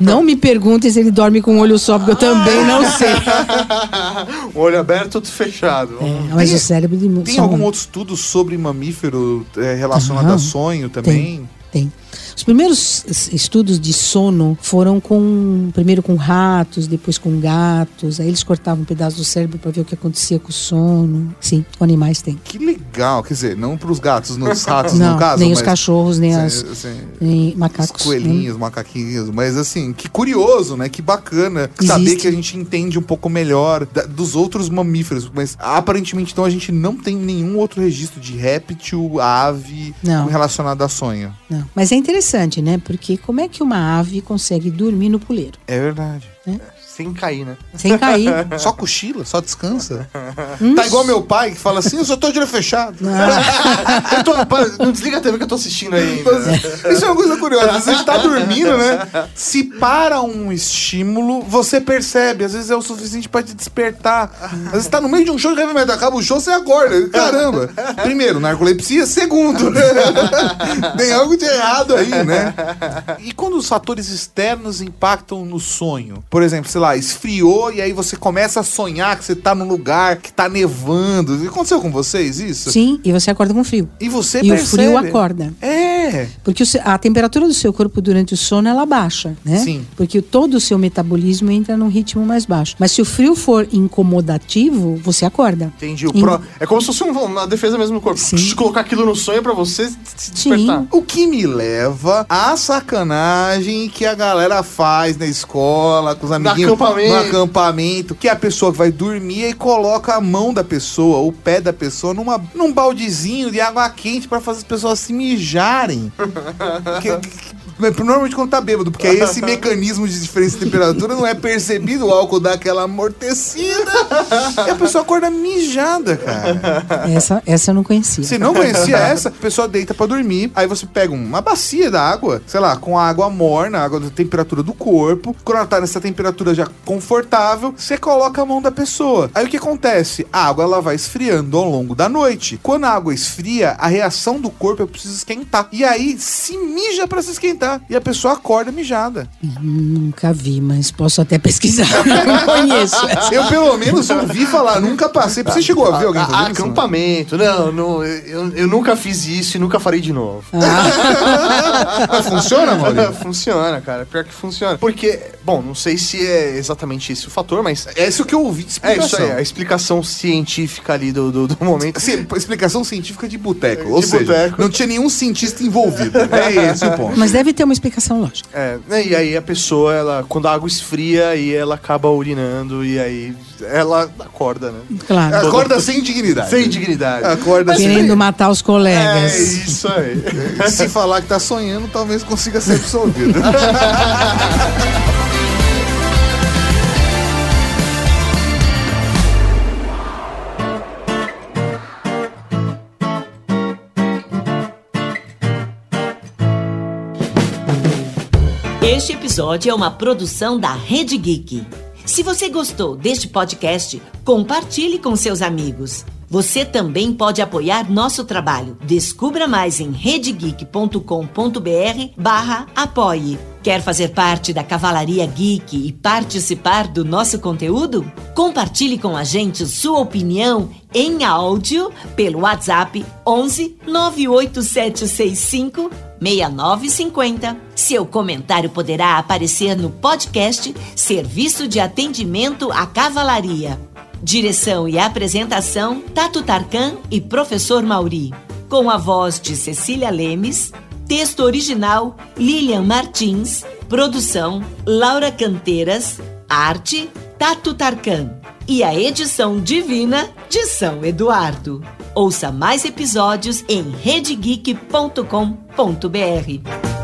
[SPEAKER 4] não me perguntem se ele dorme com um olho só, porque eu também não sei.
[SPEAKER 3] Um olho aberto, outro fechado.
[SPEAKER 4] É, mas
[SPEAKER 2] Tem-
[SPEAKER 4] o cérebro de
[SPEAKER 2] Tem
[SPEAKER 4] só
[SPEAKER 2] algum
[SPEAKER 4] um.
[SPEAKER 2] outro estudo sobre mamífero é, relacionado a sonho também?
[SPEAKER 4] Tem. Os primeiros es- estudos de sono foram com primeiro com ratos, depois com gatos. Aí eles cortavam um pedaço do cérebro para ver o que acontecia com o sono. Sim, com animais tem.
[SPEAKER 2] Que legal, quer dizer, não pros gatos, nos ratos
[SPEAKER 4] não,
[SPEAKER 2] no caso,
[SPEAKER 4] nem os cachorros, nem,
[SPEAKER 2] Sim,
[SPEAKER 4] as,
[SPEAKER 2] sim.
[SPEAKER 4] nem
[SPEAKER 2] Os
[SPEAKER 4] macacos.
[SPEAKER 2] coelhinhos, macaquinhos, mas assim, que curioso, né? Que bacana saber
[SPEAKER 4] Existe.
[SPEAKER 2] que a gente entende um pouco melhor da- dos outros mamíferos, mas aparentemente então a gente não tem nenhum outro registro de réptil, ave
[SPEAKER 4] Não.
[SPEAKER 2] relacionado a sonho.
[SPEAKER 4] Não. Mas é interessante, né? Porque como é que uma ave consegue dormir no puleiro?
[SPEAKER 2] É verdade.
[SPEAKER 3] Sem cair, né?
[SPEAKER 4] Sem cair.
[SPEAKER 2] Só cochila, só descansa.
[SPEAKER 4] Hum,
[SPEAKER 2] Tá igual meu pai que fala assim: eu só tô de olho fechado.
[SPEAKER 3] Tô- para, não desliga a TV que eu tô assistindo aí. ainda.
[SPEAKER 2] Isso é uma coisa curiosa. Às vezes tá dormindo, né? Se para um estímulo, você percebe. Às vezes é o suficiente pra te despertar. Às vezes tá no meio de um show de heavy metal, acaba o show, você acorda. Caramba. Primeiro, narcolepsia. Segundo, tem algo de errado aí, né? E quando os fatores externos impactam no sonho? Por exemplo, sei lá, esfriou e aí você começa a sonhar que você tá num lugar que tá nevando. Aconteceu com vocês isso?
[SPEAKER 4] Sim, e você acorda com frio.
[SPEAKER 2] E você
[SPEAKER 4] e
[SPEAKER 2] percebe.
[SPEAKER 4] o frio acorda.
[SPEAKER 2] É.
[SPEAKER 4] Porque a temperatura do seu corpo durante o sono ela baixa, né?
[SPEAKER 2] Sim.
[SPEAKER 4] Porque todo o seu metabolismo entra num ritmo mais baixo. Mas se o frio for incomodativo, você acorda.
[SPEAKER 3] Entendi. O pró- É como se fosse um- uma defesa mesmo do corpo.
[SPEAKER 4] Sim.
[SPEAKER 3] Colocar aquilo no sonho pra você se
[SPEAKER 4] Sim.
[SPEAKER 3] despertar.
[SPEAKER 2] O que me leva à sacanagem que a galera faz na escola, com os amiguinhos
[SPEAKER 3] acampamento.
[SPEAKER 2] no acampamento, que é a pessoa que vai dormir e coloca a mão da pessoa, o pé da pessoa, numa, num baldezinho de água quente pra fazer as pessoas se mijarem. Que- que- Normalmente quando tá bêbado, porque aí esse mecanismo de diferença de temperatura não é percebido, o álcool dá aquela amortecida e a pessoa acorda mijada, cara.
[SPEAKER 4] Essa, essa eu não conhecia.
[SPEAKER 2] Se não conhecia essa, a pessoa deita pra dormir. Aí você pega uma bacia da água, sei lá, com a água morna, água da temperatura do corpo. Quando ela tá nessa temperatura já confortável, você coloca a mão da pessoa. Aí o que acontece? A água ela vai esfriando ao longo da noite. Quando a água esfria, a reação do corpo é preciso esquentar. E aí se mija pra se esquentar. E a pessoa acorda mijada.
[SPEAKER 4] Nunca vi, mas posso até pesquisar. não conheço.
[SPEAKER 2] Eu pelo menos ouvi falar, nunca passei. Você chegou a ver alguém fazendo isso?
[SPEAKER 3] acampamento. Não, não eu, eu nunca fiz isso e nunca farei de novo.
[SPEAKER 2] Mas funciona, Maurício?
[SPEAKER 3] funciona, cara. Pior que funciona. Porque, bom, não sei se é exatamente esse o fator, mas.
[SPEAKER 2] É isso que eu ouvi de
[SPEAKER 3] É
[SPEAKER 2] explicação.
[SPEAKER 3] isso aí, a explicação científica ali do, do, do momento.
[SPEAKER 2] Sim, explicação científica de boteco. Ou
[SPEAKER 3] De
[SPEAKER 2] seja,
[SPEAKER 3] boteco.
[SPEAKER 2] não tinha nenhum cientista envolvido. É esse o ponto.
[SPEAKER 4] Mas deve ter uma explicação lógica.
[SPEAKER 3] É, né, e aí a pessoa, ela, quando a água esfria, aí ela acaba urinando e aí ela acorda, né?
[SPEAKER 4] Claro.
[SPEAKER 2] Acorda sem dignidade.
[SPEAKER 3] Sem dignidade.
[SPEAKER 2] Acorda
[SPEAKER 4] Querendo
[SPEAKER 2] sem...
[SPEAKER 4] matar os
[SPEAKER 3] É
[SPEAKER 4] colegas.
[SPEAKER 3] isso aí.
[SPEAKER 2] Se falar que tá sonhando, talvez consiga ser absolvido.
[SPEAKER 1] Este episódio é uma produção da Rede Geek. Se você gostou deste podcast, compartilhe com seus amigos. Você também pode apoiar nosso trabalho. Descubra mais em redegeek.com.br barra apoie. Quer fazer parte da Cavalaria Geek e participar do nosso conteúdo? Compartilhe com a gente sua opinião em áudio pelo WhatsApp 11 98765 6950. Seu comentário poderá aparecer no podcast Serviço de Atendimento à Cavalaria. Direção e apresentação: Tato Tarkan e Professor Mauri. Com a voz de Cecília Lemes, texto original: Lilian Martins, produção: Laura Canteiras, arte: Tato Tarkan e a edição divina de São Eduardo. Ouça mais episódios em redegeek.com.br.